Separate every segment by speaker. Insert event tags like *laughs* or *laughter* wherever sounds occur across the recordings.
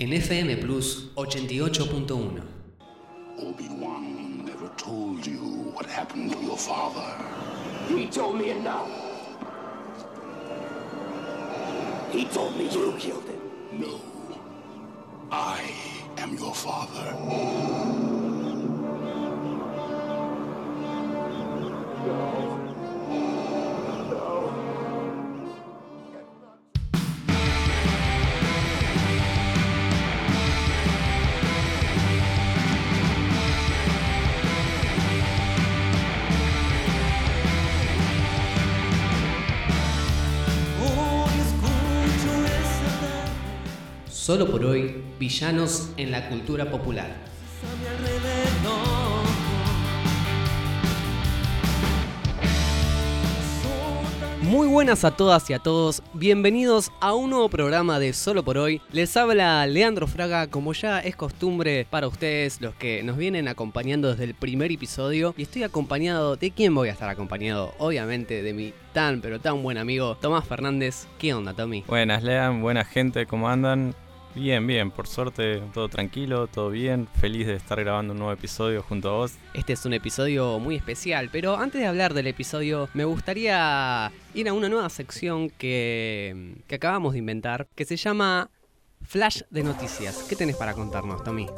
Speaker 1: En FM Plus 88.1.
Speaker 2: Obi-Wan never told you what happened to your father.
Speaker 3: He told me enough. He told me you killed him.
Speaker 2: No. I am your father.
Speaker 1: Solo por hoy, villanos en la cultura popular. Muy buenas a todas y a todos, bienvenidos a un nuevo programa de Solo por hoy. Les habla Leandro Fraga, como ya es costumbre para ustedes, los que nos vienen acompañando desde el primer episodio. Y estoy acompañado, ¿de quién voy a estar acompañado? Obviamente de mi tan pero tan buen amigo Tomás Fernández. ¿Qué onda, Tommy?
Speaker 4: Buenas, Lean, buena gente, ¿cómo andan? Bien, bien, por suerte todo tranquilo, todo bien, feliz de estar grabando un nuevo episodio junto a vos.
Speaker 1: Este es un episodio muy especial, pero antes de hablar del episodio, me gustaría ir a una nueva sección que, que acabamos de inventar, que se llama Flash de Noticias. ¿Qué tenés para contarnos, Tommy?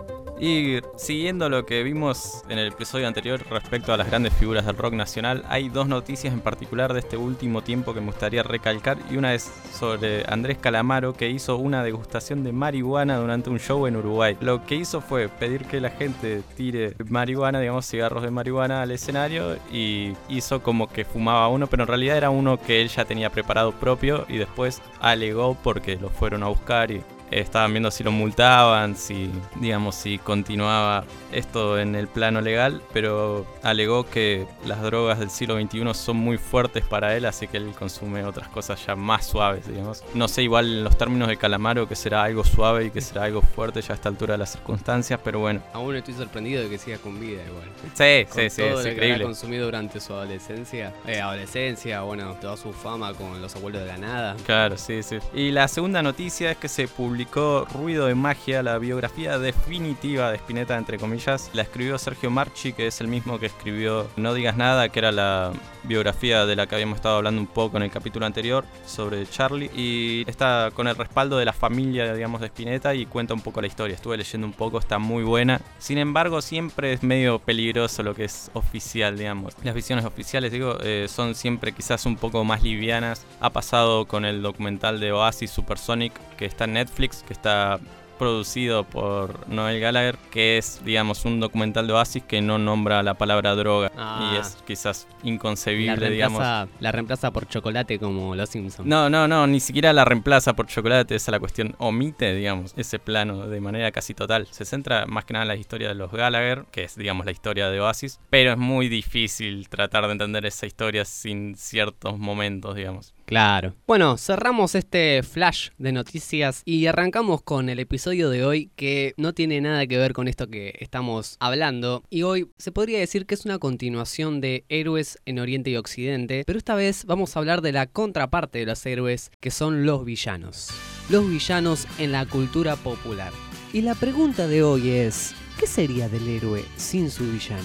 Speaker 4: Y siguiendo lo que vimos en el episodio anterior respecto a las grandes figuras del rock nacional, hay dos noticias en particular de este último tiempo que me gustaría recalcar y una es sobre Andrés Calamaro que hizo una degustación de marihuana durante un show en Uruguay. Lo que hizo fue pedir que la gente tire marihuana, digamos cigarros de marihuana al escenario y hizo como que fumaba uno, pero en realidad era uno que él ya tenía preparado propio y después alegó porque lo fueron a buscar y estaban viendo si lo multaban, si, digamos, si continuaba esto en el plano legal, pero alegó que las drogas del siglo XXI son muy fuertes para él, así que él consume otras cosas ya más suaves, digamos. No sé igual en los términos de Calamaro que será algo suave y que será algo fuerte ya a esta altura de las circunstancias, pero bueno.
Speaker 1: Aún estoy sorprendido de que siga con vida igual.
Speaker 4: Sí,
Speaker 1: Con
Speaker 4: sí, sí,
Speaker 1: todo
Speaker 4: es
Speaker 1: lo que
Speaker 4: increíble.
Speaker 1: consumido durante su adolescencia, eh, adolescencia, bueno, toda su fama con los abuelos de la nada.
Speaker 4: Claro, sí, sí. Y la segunda noticia es que se publicó Ruido de Magia, la biografía definitiva de Spinetta, entre comillas. La escribió Sergio Marchi, que es el mismo que escribió No digas nada, que era la biografía de la que habíamos estado hablando un poco en el capítulo anterior sobre Charlie. Y está con el respaldo de la familia, digamos, de Spinetta y cuenta un poco la historia. Estuve leyendo un poco, está muy buena. Sin embargo, siempre es medio peligroso lo que es oficial, digamos. Las visiones oficiales, digo, eh, son siempre quizás un poco más livianas. Ha pasado con el documental de Oasis Supersonic, que está en Netflix, que está producido por Noel Gallagher, que es, digamos, un documental de Oasis que no nombra la palabra droga.
Speaker 1: Ah.
Speaker 4: Y es quizás
Speaker 1: La
Speaker 4: inconcebible, digamos.
Speaker 1: la reemplaza por chocolate como los Simpsons.
Speaker 4: No, no, no, ni siquiera la reemplaza por chocolate, esa es la cuestión. Omite, digamos, ese plano de manera casi total. Se centra más que nada en la historia de los Gallagher, que es, digamos, la historia de Oasis, pero es muy difícil tratar de entender esa historia sin ciertos momentos, digamos.
Speaker 1: Claro. Bueno, cerramos este flash de noticias y arrancamos con el episodio de hoy que no tiene nada que ver con esto que estamos hablando. Y hoy se podría decir que es una continuación de Héroes en Oriente y Occidente, pero esta vez vamos a hablar de la contraparte de los héroes, que son los villanos. Los villanos en la cultura popular. Y la pregunta de hoy es, ¿qué sería del héroe sin su villano?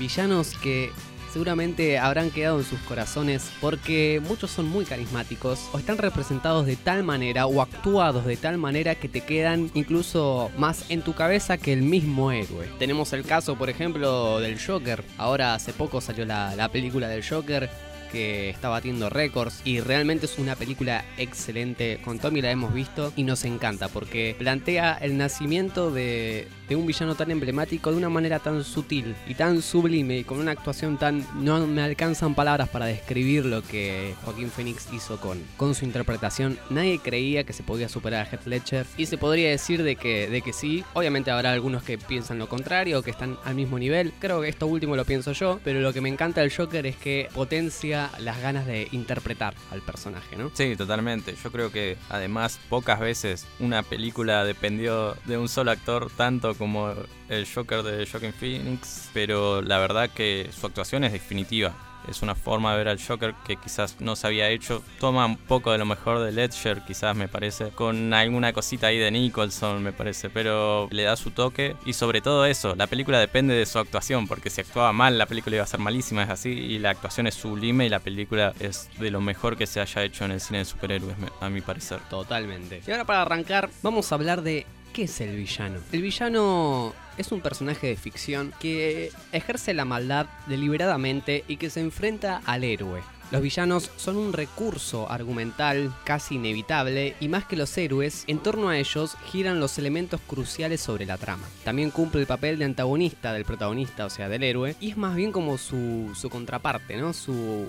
Speaker 1: Villanos que seguramente habrán quedado en sus corazones porque muchos son muy carismáticos o están representados de tal manera o actuados de tal manera que te quedan incluso más en tu cabeza que el mismo héroe. Tenemos el caso, por ejemplo, del Joker. Ahora hace poco salió la, la película del Joker que está batiendo récords y realmente es una película excelente. Con Tommy la hemos visto y nos encanta porque plantea el nacimiento de, de un villano tan emblemático de una manera tan sutil y tan sublime y con una actuación tan... No me alcanzan palabras para describir lo que Joaquín Phoenix hizo con, con su interpretación. Nadie creía que se podía superar a Heath Ledger y se podría decir de que, de que sí. Obviamente habrá algunos que piensan lo contrario, que están al mismo nivel. Creo que esto último lo pienso yo, pero lo que me encanta del Joker es que potencia las ganas de interpretar al personaje, ¿no?
Speaker 4: Sí, totalmente. Yo creo que además pocas veces una película dependió de un solo actor tanto como el Joker de Joaquin Phoenix, pero la verdad que su actuación es definitiva. Es una forma de ver al Joker que quizás no se había hecho. Toma un poco de lo mejor de Ledger, quizás me parece, con alguna cosita ahí de Nicholson, me parece, pero le da su toque y sobre todo eso, la película depende de su actuación, porque si actuaba mal la película iba a ser malísima, es así, y la actuación es sublime y la película es de lo mejor que se haya hecho en el cine de superhéroes, a mi parecer.
Speaker 1: Totalmente. Y ahora para arrancar, vamos a hablar de ¿qué es el villano? El villano es un personaje de ficción que ejerce la maldad deliberadamente y que se enfrenta al héroe. Los villanos son un recurso argumental casi inevitable y más que los héroes, en torno a ellos giran los elementos cruciales sobre la trama. También cumple el papel de antagonista del protagonista, o sea, del héroe, y es más bien como su, contraparte, ¿no? Su,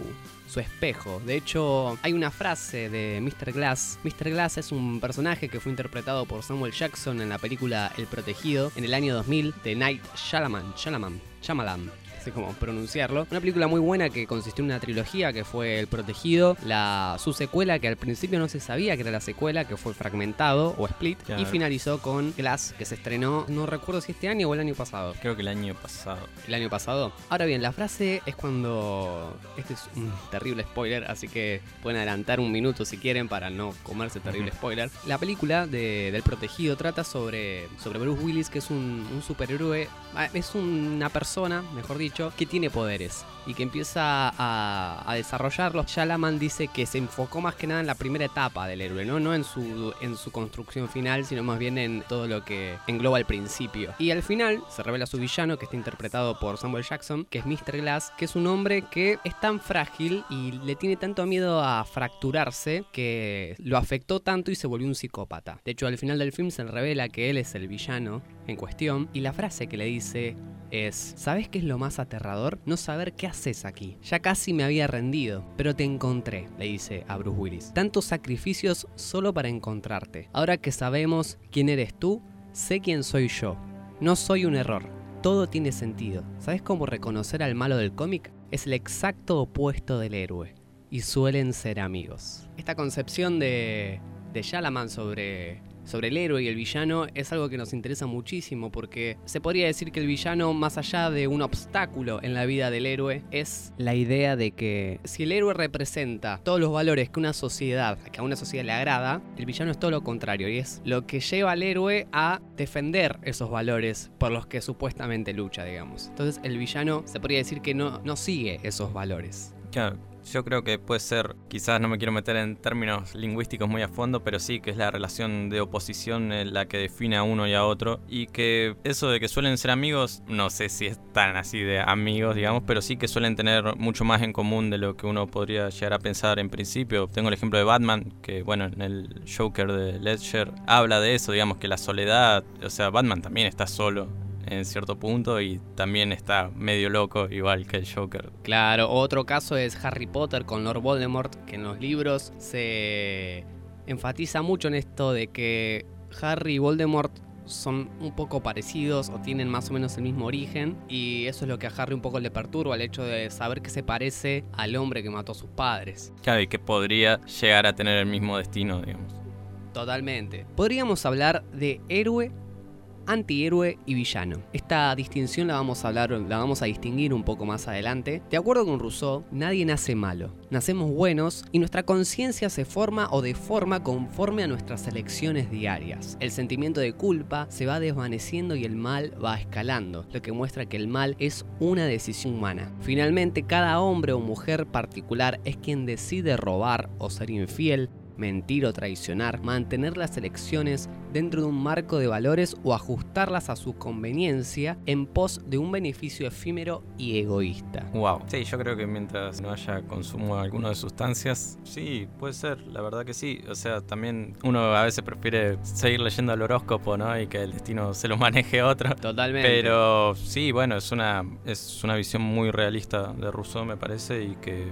Speaker 1: espejo. De hecho, hay una frase de Mr. Glass. Mr. Glass es un personaje que fue interpretado por Samuel Jackson en la película El Protegido en el año 2000 de Night Shyamalan. Shyamalan. Shyamalan como pronunciarlo. Una película muy buena que consistió en una trilogía que fue El Protegido, la su secuela que al principio no se sabía que era la secuela, que fue Fragmentado o Split, y finalizó con Glass, que se estrenó, no recuerdo si este año o el año pasado.
Speaker 4: Creo que el año pasado.
Speaker 1: El año pasado. Ahora bien, la frase es cuando... Este es un terrible spoiler, así que pueden adelantar un minuto si quieren para no comerse terrible spoiler. La película de, del Protegido trata sobre, sobre Bruce Willis, que es un, un superhéroe, ah, es una persona, mejor dicho, que tiene poderes y que empieza a, a desarrollarlos. Shalaman dice que se enfocó más que nada en la primera etapa del héroe, ¿no? en su, en su construcción final, sino más bien en todo lo que engloba el principio. Y al final se revela su villano, que está interpretado por Samuel Jackson, que es Mr. Glass, que es un hombre que es tan frágil y le tiene tanto miedo a fracturarse que lo afectó tanto y se volvió un psicópata. De hecho, al final del film se revela que él es el villano en cuestión y la frase que le dice es, ¿sabes qué es lo más aterrador? No saber qué haces aquí. Ya casi me había rendido, pero te encontré, le dice a Bruce Willis. Tantos sacrificios solo para encontrarte. Ahora que sabemos quién eres tú, sé quién soy yo. No soy un error. Todo tiene sentido. ¿Sabes cómo reconocer al malo del cómic? Es el exacto opuesto del héroe. Y suelen ser amigos. Esta concepción de, de Shalaman sobre sobre el héroe y el villano es algo que nos interesa muchísimo porque se podría decir que el villano, más allá de un obstáculo en la vida del héroe, es la idea de que si el héroe representa todos los valores que una sociedad, que a una sociedad le agrada, el villano es todo lo contrario y es lo que lleva al héroe a defender esos valores por los que supuestamente lucha, digamos. Entonces el villano se podría decir que no, no sigue esos valores.
Speaker 4: Claro, yo creo que puede ser, quizás no me quiero meter en términos lingüísticos muy a fondo, pero sí que es la relación de oposición la que define a uno y a otro. Y que eso de que suelen ser amigos, no sé si es tan así de amigos, digamos, pero sí que suelen tener mucho más en común de lo que uno podría llegar a pensar en principio. Tengo el ejemplo de Batman, que bueno, en el Joker de Ledger habla de eso, digamos, que la soledad, o sea, Batman también está solo en cierto punto y también está medio loco igual que el Joker.
Speaker 1: Claro, otro caso es Harry Potter con Lord Voldemort, que en los libros se enfatiza mucho en esto de que Harry y Voldemort son un poco parecidos o tienen más o menos el mismo origen y eso es lo que a Harry un poco le perturba, el hecho de saber que se parece al hombre que mató a sus padres.
Speaker 4: Claro, y que podría llegar a tener el mismo destino, digamos.
Speaker 1: Totalmente. Podríamos hablar de héroe antihéroe y villano. Esta distinción la vamos a hablar, la vamos a distinguir un poco más adelante. De acuerdo con Rousseau, nadie nace malo. Nacemos buenos y nuestra conciencia se forma o deforma conforme a nuestras elecciones diarias. El sentimiento de culpa se va desvaneciendo y el mal va escalando, lo que muestra que el mal es una decisión humana. Finalmente, cada hombre o mujer particular es quien decide robar o ser infiel, mentir o traicionar, mantener las elecciones dentro de un marco de valores o ajustarlas a su conveniencia en pos de un beneficio efímero y egoísta.
Speaker 4: Wow. Sí, yo creo que mientras no haya consumo de alguna de sustancias, sí, puede ser, la verdad que sí. O sea, también uno a veces prefiere seguir leyendo el horóscopo, ¿no? Y que el destino se lo maneje otro.
Speaker 1: Totalmente.
Speaker 4: Pero sí, bueno, es una, es una visión muy realista de Rousseau, me parece, y que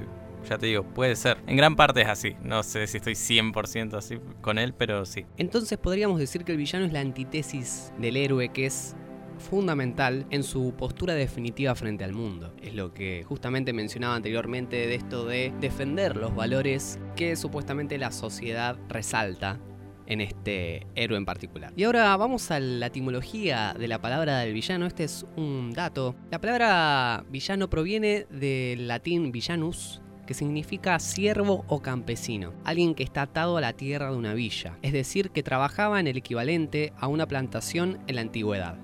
Speaker 4: ya te digo, puede ser. En gran parte es así. No sé si estoy 100% así con él, pero sí.
Speaker 1: Entonces podríamos decir que el villano es la antítesis del héroe que es fundamental en su postura definitiva frente al mundo. Es lo que justamente mencionaba anteriormente de esto de defender los valores que supuestamente la sociedad resalta en este héroe en particular. Y ahora vamos a la etimología de la palabra del villano. Este es un dato. La palabra villano proviene del latín villanus, que significa siervo o campesino, alguien que está atado a la tierra de una villa, es decir, que trabajaba en el equivalente a una plantación en la antigüedad.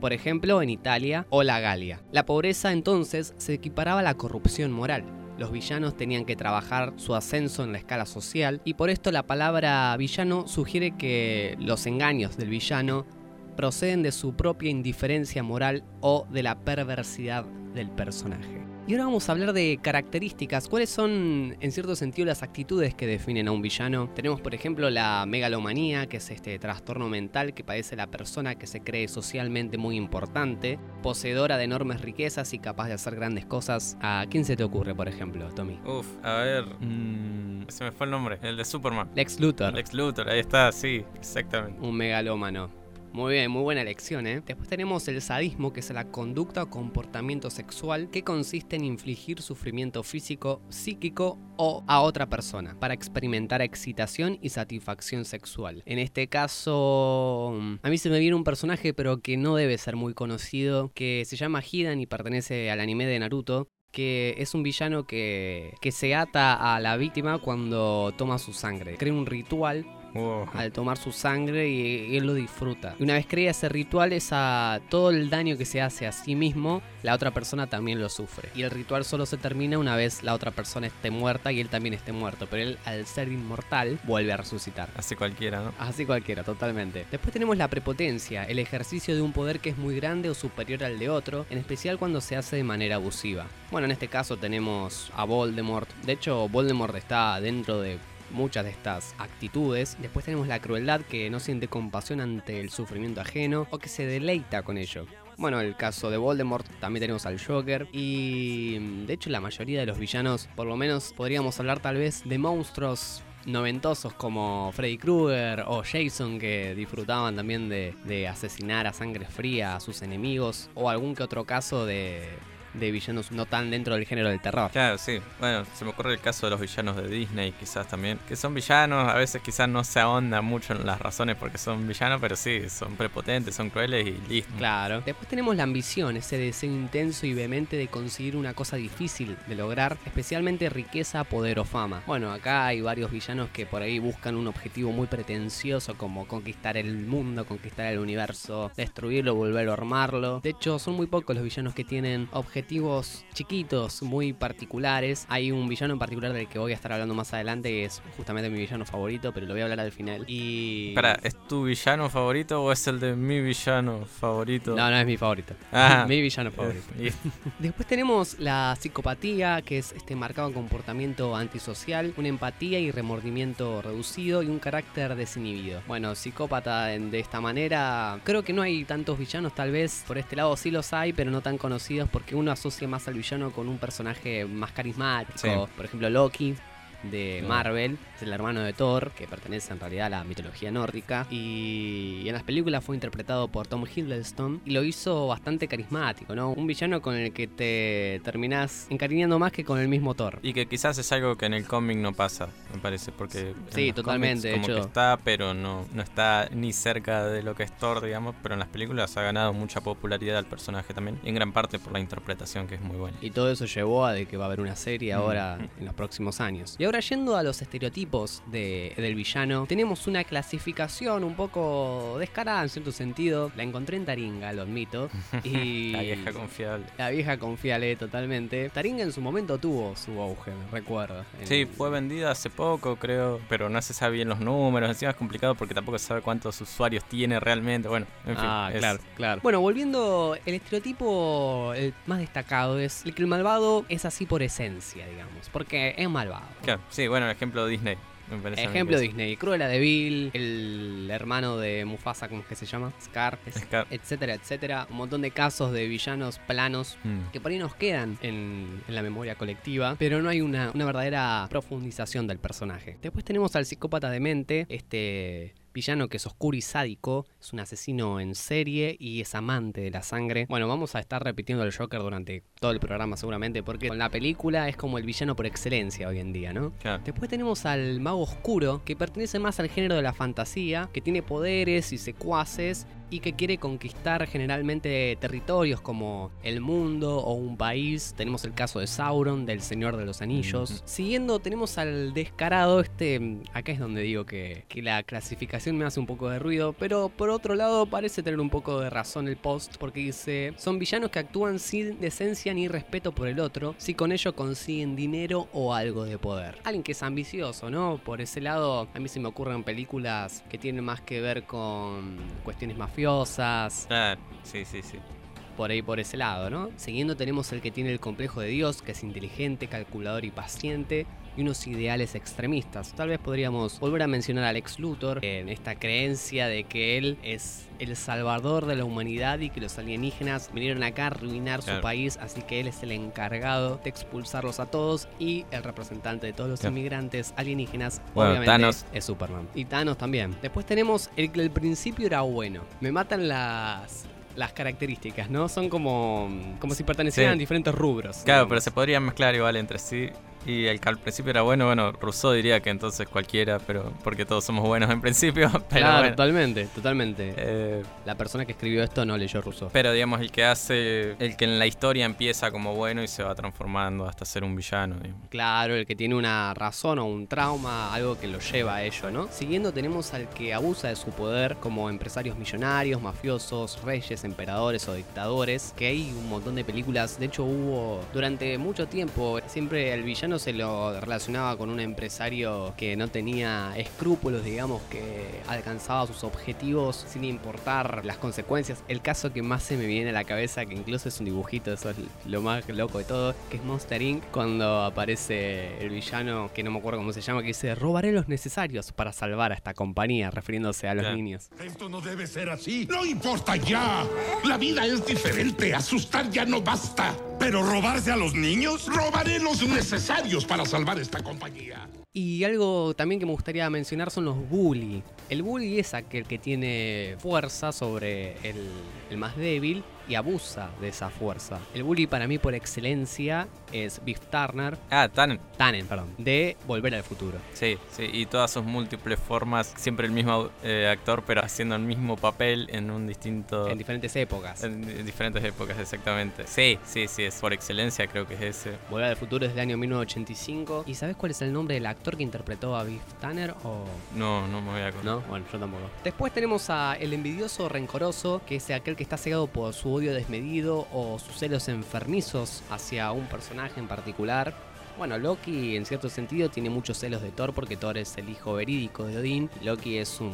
Speaker 1: Por ejemplo, en Italia o la Galia. La pobreza entonces se equiparaba a la corrupción moral. Los villanos tenían que trabajar su ascenso en la escala social y por esto la palabra villano sugiere que los engaños del villano proceden de su propia indiferencia moral o de la perversidad del personaje. Y ahora vamos a hablar de características. ¿Cuáles son, en cierto sentido, las actitudes que definen a un villano? Tenemos, por ejemplo, la megalomanía, que es este trastorno mental que padece la persona que se cree socialmente muy importante, poseedora de enormes riquezas y capaz de hacer grandes cosas. ¿A quién se te ocurre, por ejemplo, Tommy?
Speaker 4: Uf, a ver. mm, se me fue el nombre. El de Superman.
Speaker 1: Lex Luthor.
Speaker 4: Lex Luthor, ahí está, sí, exactamente.
Speaker 1: Un megalómano. Muy bien, muy buena elección, ¿eh? Después tenemos el sadismo, que es la conducta o comportamiento sexual que consiste en infligir sufrimiento físico, psíquico o a otra persona para experimentar excitación y satisfacción sexual. En este caso, mm, a mí se me viene un personaje, pero que no debe ser muy conocido, que se llama Hidan y pertenece al anime de Naruto, que es un villano que, que se ata a la víctima cuando toma su sangre. Crea un ritual
Speaker 4: Wow.
Speaker 1: al tomar su sangre y, y él lo disfruta. Y una vez crea ese ritual, esa, todo el daño que se hace a sí mismo, la otra persona también lo sufre. Y el ritual solo se termina una vez la otra persona esté muerta y él también esté muerto. Pero él, al ser inmortal, vuelve a resucitar.
Speaker 4: Así cualquiera, ¿no?
Speaker 1: Así cualquiera, totalmente. Después tenemos la prepotencia, el ejercicio de un poder que es muy grande o superior al de otro, en especial cuando se hace de manera abusiva. Bueno, en este caso tenemos a Voldemort. De hecho, Voldemort está dentro de muchas de estas actitudes. Después tenemos la crueldad que no siente compasión ante el sufrimiento ajeno o que se deleita con ello. Bueno, el caso de Voldemort, también tenemos al Joker y mm, de hecho la mayoría de los villanos, por lo menos podríamos hablar tal vez de monstruos noventosos como Freddy Krueger o Jason que disfrutaban también de, de asesinar a sangre fría a sus enemigos o algún que otro caso de, de villanos no tan dentro del género del terror.
Speaker 4: Claro, sí. Bueno, se me ocurre el caso de los villanos de Disney, quizás también. Que son villanos, a veces quizás no se ahonda mucho en las razones porque son villanos, pero sí, son prepotentes, son crueles y listo.
Speaker 1: Claro. Después tenemos la ambición, ese deseo intenso y vehemente de conseguir una cosa difícil de lograr, especialmente riqueza, poder o fama. Bueno, acá hay varios villanos que por ahí buscan un objetivo muy pretencioso como conquistar el mundo, conquistar el universo, destruirlo, volver a armarlo. De hecho, son muy pocos los villanos que tienen objetivos chiquitos, muy particulares. Hay un villano en particular del que voy a estar hablando más adelante, que es justamente mi villano favorito, pero lo voy a hablar al final. Y...
Speaker 4: Para, ¿es tu villano favorito o es el de mi villano favorito?
Speaker 1: No, no es mi favorito.
Speaker 4: Ah. *laughs*
Speaker 1: mi villano favorito. *laughs* Después tenemos la psicopatía, que es este marcado comportamiento antisocial, una empatía y remordimiento reducido y un carácter desinhibido. Bueno, psicópata de esta manera, creo que no hay tantos villanos, tal vez por este lado sí los hay, pero no tan conocidos porque uno asocia más al villano con un personaje más carismático.
Speaker 4: Sí.
Speaker 1: Por ejemplo, Loki de. Marvel, es el hermano de Thor, que pertenece en realidad a la mitología nórdica. Y en las películas fue interpretado por Tom Hiddleston y lo hizo bastante carismático, ¿no? Un villano con el que te terminás encariñando más que con el mismo Thor.
Speaker 4: Y que quizás es algo que en el cómic no pasa, me parece, porque
Speaker 1: Sí, totalmente, de
Speaker 4: como
Speaker 1: hecho.
Speaker 4: que está, pero no, no está ni cerca de lo que es Thor, digamos, pero en las películas ha ganado mucha popularidad al personaje también, y en gran parte por la interpretación que es muy buena.
Speaker 1: Y todo eso llevó a de que va a haber una serie ahora
Speaker 4: Mm.
Speaker 1: en los próximos años. Y ahora yendo a los estereotipos de- del villano, tenemos una clasificación un poco descarada en cierto sentido. La encontré en Taringa, lo admito. *laughs* Y
Speaker 4: La vieja confiable.
Speaker 1: La vieja confiable totalmente. Taringa en su momento tuvo su auge, recuerdo. En-
Speaker 4: Sí, fue vendida hace poco, creo, pero no se sabe bien los números. Encima es complicado porque tampoco se sabe cuántos usuarios tiene realmente. Bueno, en fin.
Speaker 1: Ah,
Speaker 4: es-
Speaker 1: claro, claro. Bueno, volviendo, el estereotipo el más destacado es el que el malvado es así por esencia, digamos, porque es malvado.
Speaker 4: claro, sí, bueno, el ejemplo de Disney. me parece a mí
Speaker 1: Ejemplo Disney, Cruella de Vil, el hermano de Mufasa, ¿cómo es que se llama? Scar,
Speaker 4: Scar.
Speaker 1: etcétera, etcétera. Un montón de casos de villanos planos
Speaker 4: Mm.
Speaker 1: que por ahí nos quedan en, en la memoria colectiva, pero no hay una, una verdadera profundización del personaje. Después tenemos al psicópata demente, este villano que es oscuro y sádico, es un asesino en serie y es amante de la sangre. Bueno, vamos a estar repitiendo el Joker durante todo el programa seguramente, porque con la película es como el villano por excelencia hoy en día, ¿no?
Speaker 4: Claro.
Speaker 1: Después tenemos al mago oscuro, que pertenece más al género de la fantasía, que tiene poderes y secuaces y que quiere conquistar generalmente territorios como el mundo o un país. Tenemos el caso de Sauron, del Señor de los Anillos. Siguiendo tenemos al descarado, este, acá es donde digo que, que la clasificación me hace un poco de ruido, pero por otro lado parece tener un poco de razón el post, porque dice, son villanos que actúan sin decencia ni respeto por el otro, si con ello consiguen dinero o algo de poder. Alguien que es ambicioso, ¿no? Por ese lado, a mí se me ocurren películas que tienen más que ver con cuestiones mafiosas,
Speaker 4: sí, sí, sí.
Speaker 1: por ahí por ese lado, ¿no? Siguiendo tenemos el que tiene el complejo de Dios, que es inteligente, calculador y paciente, y unos ideales extremistas. Tal vez podríamos volver a mencionar al ex Luthor en esta creencia de que él es el salvador de la humanidad y que los alienígenas vinieron acá a arruinar su país, así que él es el encargado de expulsarlos a todos y el representante de todos los
Speaker 4: Claro.
Speaker 1: inmigrantes alienígenas,
Speaker 4: Bueno,
Speaker 1: obviamente,
Speaker 4: Thanos.
Speaker 1: es Superman. Y Thanos también. Después tenemos el que al principio era bueno. Me matan las las características, ¿no? Son como como si pertenecieran
Speaker 4: Sí.
Speaker 1: a diferentes rubros.
Speaker 4: Claro,
Speaker 1: digamos.
Speaker 4: pero se podrían mezclar igual entre sí. Y el que al principio era bueno, bueno, Rousseau diría que entonces cualquiera, pero porque todos somos buenos en principio. *laughs* Pero
Speaker 1: Claro,
Speaker 4: bueno.
Speaker 1: totalmente, totalmente.
Speaker 4: Eh,
Speaker 1: La persona que escribió esto no leyó Rousseau.
Speaker 4: pero digamos, el que hace, el que en la historia empieza como bueno y se va transformando hasta ser un villano. digamos.
Speaker 1: Claro, el que tiene una razón o un trauma, algo que lo lleva a ello, ¿no? Siguiendo tenemos al que abusa de su poder como empresarios millonarios, mafiosos, reyes, emperadores o dictadores, que hay un montón de películas, de hecho hubo durante mucho tiempo, siempre el villano se lo relacionaba con un empresario que no tenía escrúpulos, digamos, que alcanzaba sus objetivos sin importar las consecuencias. El caso que más se me viene a la cabeza, que incluso es un dibujito, eso es lo más loco de todo, que es Monster Inc. cuando aparece el villano, que no me acuerdo cómo se llama, que dice, robaré los necesarios para salvar a esta compañía, refiriéndose a los niños.
Speaker 2: Esto no debe ser así. No importa ya. La vida es diferente. Asustar ya no basta. Pero robarse a los niños, robaré los necesarios para salvar esta compañía.
Speaker 1: Y algo también que me gustaría mencionar son los bully. El bully es aquel que tiene fuerza sobre el, más débil y abusa de esa fuerza. El bully para mí por excelencia es Biff Turner,
Speaker 4: Ah, tan.
Speaker 1: Tannen, perdón, de Volver al Futuro.
Speaker 4: Sí, sí, y todas sus múltiples formas, siempre el mismo eh, actor, pero haciendo el mismo papel en un distinto.
Speaker 1: En diferentes épocas.
Speaker 4: en en diferentes épocas, exactamente. Sí, sí, sí, es por excelencia, creo que es ese.
Speaker 1: Volver al Futuro es del año 1985. ¿Y sabes cuál es el nombre del actor que interpretó a Biff Tanner? O
Speaker 4: No, no me voy a acordar.
Speaker 1: no, bueno, yo tampoco. Después tenemos a el envidioso rencoroso, que es aquel que está cegado por su desmedido o sus celos enfermizos hacia un personaje en particular. Bueno, Loki en cierto sentido tiene muchos celos de Thor porque Thor es el hijo verídico de Odín. Loki es un,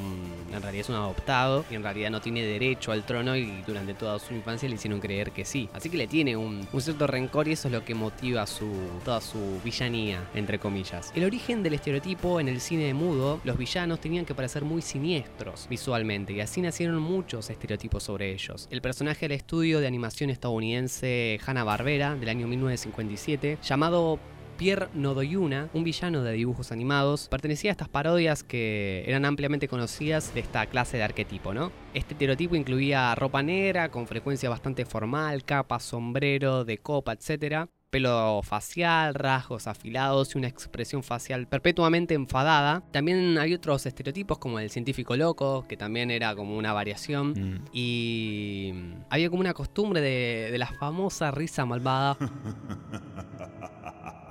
Speaker 1: en realidad es un adoptado y en realidad no tiene derecho al trono y durante toda su infancia le hicieron creer que sí. Así que le tiene un, cierto rencor y eso es lo que motiva su, toda su villanía, entre comillas. El origen del estereotipo en el cine mudo, los villanos tenían que parecer muy siniestros visualmente y así nacieron muchos estereotipos sobre ellos. El personaje del estudio de animación estadounidense Hanna-Barbera del año 1957, llamado Pierre Nodoyuna, un villano de dibujos animados, pertenecía a estas parodias que eran ampliamente conocidas de esta clase de arquetipo, ¿no? Este estereotipo incluía ropa negra, con frecuencia bastante formal, capa, sombrero, de copa, etc. Pelo facial, rasgos afilados y una expresión facial perpetuamente enfadada. También hay otros estereotipos como el científico loco, que también era como una variación.
Speaker 4: Mm.
Speaker 1: Y había como una costumbre de, de la famosa risa malvada. *laughs*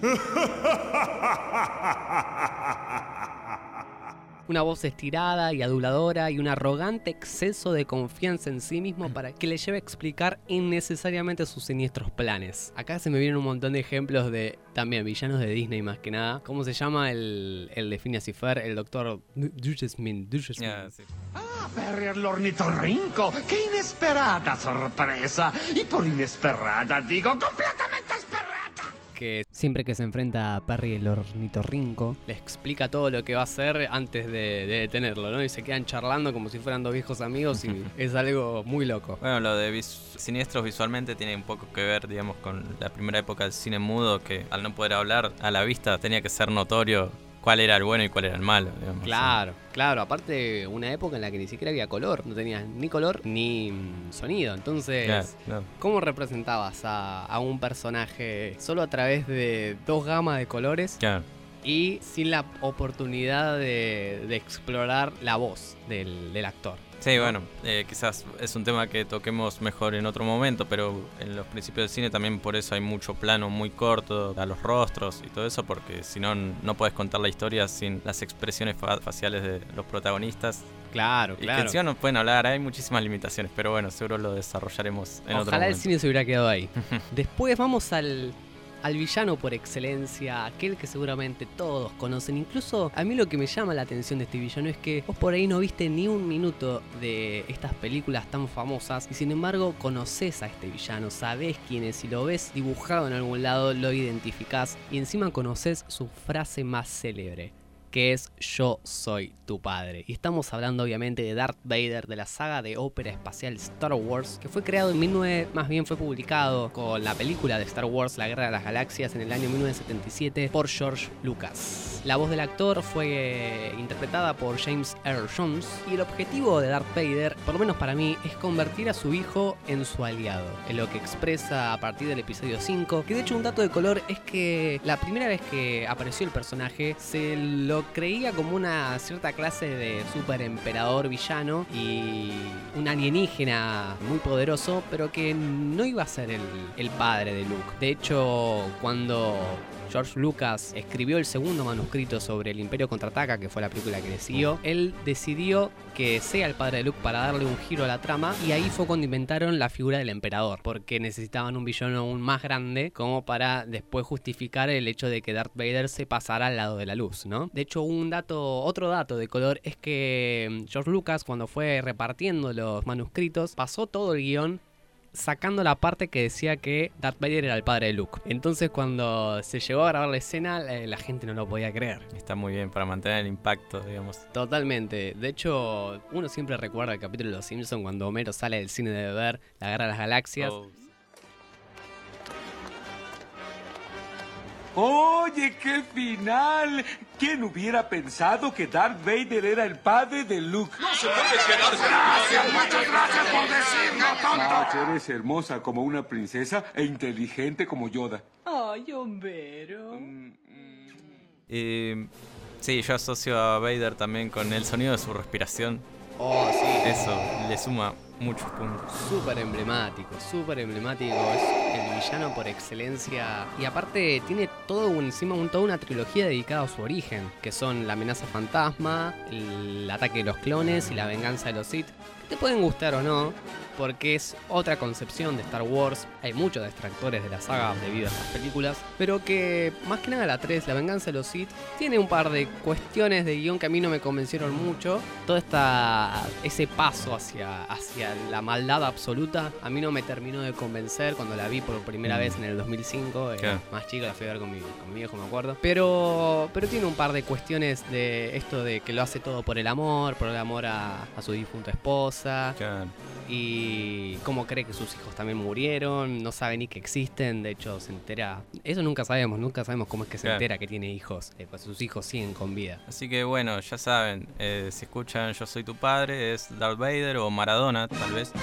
Speaker 1: *laughs* Una voz estirada y aduladora y un arrogante exceso de confianza en sí mismo para que le lleve a explicar innecesariamente sus siniestros planes. Acá se me vienen un montón de ejemplos de también villanos de Disney más que nada. ¿Cómo se llama el, el de Phineas y Fer? El doctor Duchesmin. Duchesmin.
Speaker 4: Ya, sí.
Speaker 3: Ah, Perry el ornitorrinco. ¡Qué inesperada sorpresa! Y por inesperada digo completamente esperada.
Speaker 1: Que siempre que se enfrenta a Perry el ornitorrinco, le explica todo lo que va a hacer antes de, de detenerlo, ¿no? Y se quedan charlando como si fueran dos viejos amigos y *laughs* es algo muy loco.
Speaker 4: Bueno, lo de vis- siniestros visualmente tiene un poco que ver, digamos, con la primera época del cine mudo, que al no poder hablar a la vista tenía que ser notorio cuál era el bueno y cuál era el malo. Digamos.
Speaker 1: Claro, claro. Aparte, una época en la que ni siquiera había color. No tenías ni color ni mm, sonido. Entonces,
Speaker 4: Claro.
Speaker 1: ¿cómo representabas a, a un personaje solo a través de dos gamas de colores
Speaker 4: Claro.
Speaker 1: y sin la oportunidad de, de explorar la voz del, del actor?
Speaker 4: Sí, bueno, eh, quizás es un tema que toquemos mejor en otro momento, pero en los principios del cine también por eso hay mucho plano muy corto a los rostros y todo eso, porque si no, no puedes contar la historia sin las expresiones fa- faciales de los protagonistas.
Speaker 1: Claro,
Speaker 4: Y que
Speaker 1: claro.
Speaker 4: encima no pueden hablar, hay muchísimas limitaciones, pero bueno, seguro lo desarrollaremos en otro
Speaker 1: Ojalá el
Speaker 4: momento.
Speaker 1: cine se hubiera quedado ahí. *laughs* Después vamos al, al villano por excelencia, aquel que seguramente todos conocen. Incluso a mí lo que me llama la atención de este villano es que vos por ahí no viste ni un minuto de estas películas tan famosas y sin embargo conoces a este villano, sabés quién es, si lo ves dibujado en algún lado lo identificás y encima conoces su frase más célebre que es Yo soy tu padre. Y estamos hablando obviamente de Darth Vader de la saga de ópera espacial Star Wars, que fue creado en 19, más bien fue publicado con la película de Star Wars La Guerra de las Galaxias en el año 1977 por George Lucas. La voz del actor fue interpretada por James Earl Jones y el objetivo de Darth Vader, por lo menos para mí, es convertir a su hijo en su aliado, en lo que expresa a partir del episodio 5, que de hecho un dato de color es que la primera vez que apareció el personaje se lo creía como una cierta clase de super emperador villano y un alienígena muy poderoso, pero que no iba a ser el, padre de Luke. De hecho, cuando George Lucas escribió el segundo manuscrito sobre el Imperio Contraataca, que fue la película que le él decidió que sea el padre de Luke para darle un giro a la trama y ahí fue cuando inventaron la figura del emperador, porque necesitaban un villano aún más grande como para después justificar el hecho de que Darth Vader se pasara al lado de la luz, ¿no? De hecho, un dato, otro dato de color es que mm, George Lucas cuando fue repartiendo los manuscritos pasó todo el guion sacando la parte que decía que Darth Vader era el padre de Luke. Entonces cuando se llegó a grabar la escena, la, la gente no lo podía creer.
Speaker 4: Está muy bien para mantener el impacto, digamos.
Speaker 1: Totalmente. De hecho, uno siempre recuerda el capítulo de Los Simpsons cuando Homero sale del cine de ver la Guerra de las Galaxias.
Speaker 4: Oh,
Speaker 5: Oye, qué final. ¿Quién hubiera pensado que Darth Vader era el padre de Luke?
Speaker 3: Gracias, muchas gracias por decirlo, tonto.
Speaker 5: Marge, eres hermosa como una princesa e inteligente como Yoda.
Speaker 6: Ay, Homero.
Speaker 4: eh, sí, yo asocio a Vader también con el sonido de su respiración.
Speaker 1: Oh, sí.
Speaker 4: Eso le suma muchos puntos.
Speaker 1: Súper emblemático, súper emblemático. Es villano por excelencia. Y aparte tiene todo encima un- toda una trilogía dedicada a su origen, que son la amenaza fantasma, el ataque de los clones y la venganza de los Sith. Que te pueden gustar o no, porque es otra concepción de Star Wars. Hay muchos detractores de la saga debido a estas películas, pero que más que nada la 3, la venganza de los Sith, tiene un par de cuestiones de guion que a mí no me convencieron mucho. Todo esta, ese paso hacia, hacia la maldad absoluta, a mí no me terminó de convencer cuando la vi por primera
Speaker 4: Mm.
Speaker 1: vez en el 2005. Era
Speaker 4: Claro.
Speaker 1: más chico, la fui a ver con mi, con mi viejo, me acuerdo. Pero, pero tiene un par de cuestiones de esto de que lo hace todo por el amor, por el amor a, a su difunta esposa y cómo cree que sus hijos también murieron, no sabe ni que existen, de hecho se entera, eso nunca sabemos, nunca sabemos cómo es que se
Speaker 4: Claro.
Speaker 1: entera que tiene hijos, eh, pues sus hijos siguen con vida.
Speaker 4: Así que bueno, ya saben, eh, si escuchan Yo soy tu padre, es Darth Vader o Maradona, tal vez. *laughs*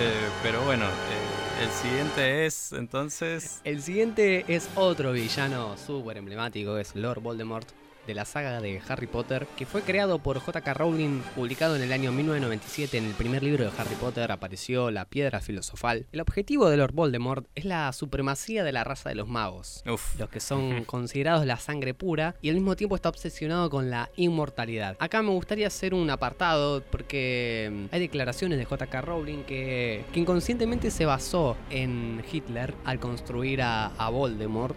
Speaker 4: Eh, pero bueno, eh, el siguiente es entonces.
Speaker 1: El siguiente es otro villano súper emblemático, es Lord Voldemort de la saga de Harry Potter, que fue creado por J.K. Rowling, publicado en el año 1997. En el primer libro de Harry Potter apareció la piedra filosofal. El objetivo de Lord Voldemort es la supremacía de la raza de los magos.
Speaker 4: Uf,
Speaker 1: los que son *laughs* considerados la sangre pura y al mismo tiempo está obsesionado con la inmortalidad. Acá me gustaría hacer un apartado porque mm, hay declaraciones de JK Rowling que, que inconscientemente se basó en Hitler al construir a, a Voldemort.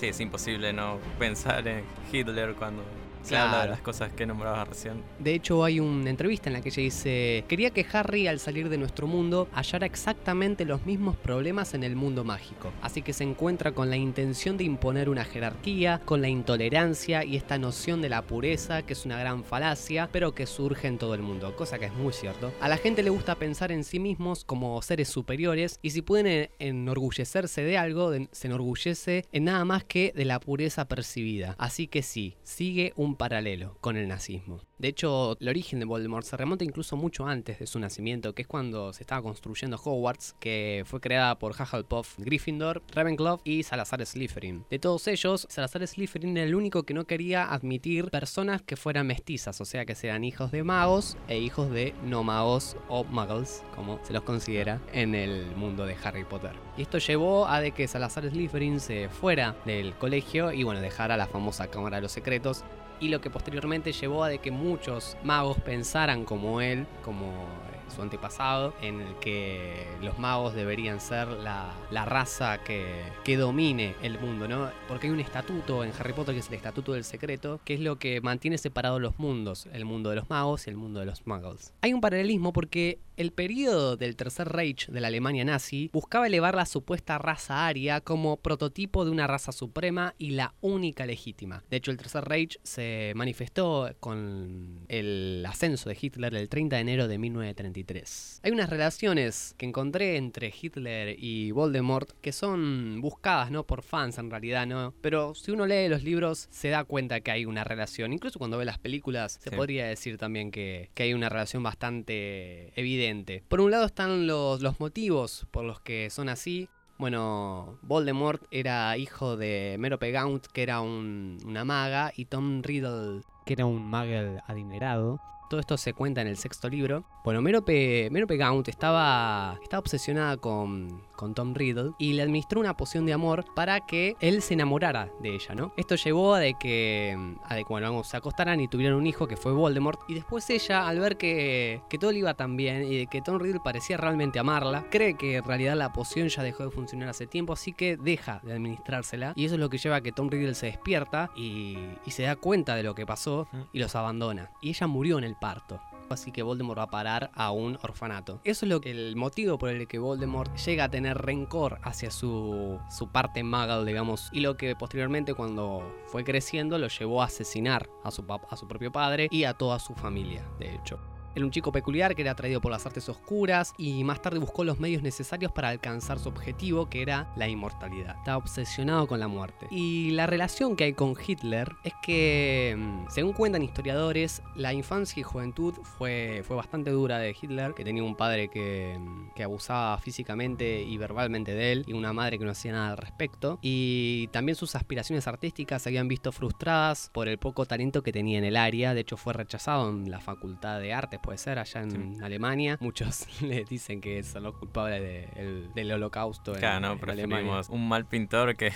Speaker 4: Sí, es imposible no pensar en Hitler cuando Habla de
Speaker 1: Claro.
Speaker 4: las cosas que nombrabas recién.
Speaker 1: De hecho, hay una entrevista en la que ella dice, quería que Harry al salir de nuestro mundo hallara exactamente los mismos problemas en el mundo mágico. Así que se encuentra con la intención de imponer una jerarquía, con la intolerancia y esta noción de la pureza, que es una gran falacia, pero que surge en todo el mundo, cosa que es muy cierto. A la gente le gusta pensar en sí mismos como seres superiores y si pueden en- enorgullecerse de algo, se enorgullece en nada más que de la pureza percibida. Así que sí, sigue un paralelo con el nazismo. De hecho, el origen de Voldemort se remonta incluso mucho antes de su nacimiento, que es cuando se estaba construyendo Hogwarts, que fue creada por Hufflepuff, Gryffindor, Ravenclaw y Salazar Slytherin. De todos ellos, Salazar Slytherin era el único que no quería admitir personas que fueran mestizas, o sea que sean hijos de magos e hijos de no magos o muggles, como se los considera en el mundo de Harry Potter. Y esto llevó a de que Salazar Slytherin se fuera del colegio y bueno, dejara la famosa Cámara de los Secretos y lo que posteriormente llevó a de que muchos magos pensaran como él, como eh, su antepasado, en el que los magos deberían ser la, la raza que, que domine el mundo, ¿no? Porque hay un estatuto en Harry Potter que es el estatuto del secreto, que es lo que mantiene separados los mundos, el mundo de los magos y el mundo de los muggles. Hay un paralelismo porque el periodo del Tercer Reich de la Alemania nazi buscaba elevar la supuesta raza aria como prototipo de una raza suprema y la única legítima. De hecho, el Tercer Reich se manifestó con el ascenso de Hitler el 30 de enero de 1933. Hay unas relaciones que encontré entre Hitler y Voldemort que son buscadas, ¿no? Por fans en realidad, ¿no? Pero si uno lee los libros se da cuenta que hay una relación. Incluso cuando ve las películas se
Speaker 4: Sí.
Speaker 1: podría decir también que, que hay una relación bastante evidente. Por un lado están los, los motivos por los que son así. Bueno, Voldemort era hijo de Merope Gaunt, que era un- una maga, y Tom Riddle, que era un muggle adinerado. Todo esto se cuenta en el sexto libro. Bueno, Merope, Merope Gaunt estaba, estaba obsesionada con, con Tom Riddle y le administró una poción de amor para que él se enamorara de ella, ¿no? Esto llevó a de que, a de que bueno, vamos, se acostaran y tuvieran un hijo que fue Voldemort. Y después ella, al ver que, que todo le iba tan bien y de que Tom Riddle parecía realmente amarla, cree que en realidad la poción ya dejó de funcionar hace tiempo, así que deja de administrársela. Y eso es lo que lleva a que Tom Riddle se despierta y, y se da cuenta de lo que pasó y los abandona. Y ella murió en el parto. Así que Voldemort va a parar a un orfanato. Eso es lo que el motivo por el que Voldemort llega a tener rencor hacia su, su parte muggle, digamos, y lo que posteriormente cuando fue creciendo lo llevó a asesinar a su, a su propio padre y a toda su familia, de hecho. Era un chico peculiar que era atraído por las artes oscuras y más tarde buscó los medios necesarios para alcanzar su objetivo, que era la inmortalidad. Estaba obsesionado con la muerte. Y la relación que hay con Hitler es que, mm, según cuentan historiadores, la infancia y juventud fue, fue bastante dura de Hitler, que tenía un padre que, mm, que abusaba físicamente y verbalmente de él, y una madre que no hacía nada al respecto. Y también sus aspiraciones artísticas se habían visto frustradas por el poco talento que tenía en el área. De hecho, fue rechazado en la facultad de artes, puede ser, allá en Alemania. Muchos *laughs* le dicen que son los culpables de- el- del holocausto en,
Speaker 4: Claro, no,
Speaker 1: en Alemania.
Speaker 4: preferimos un mal pintor que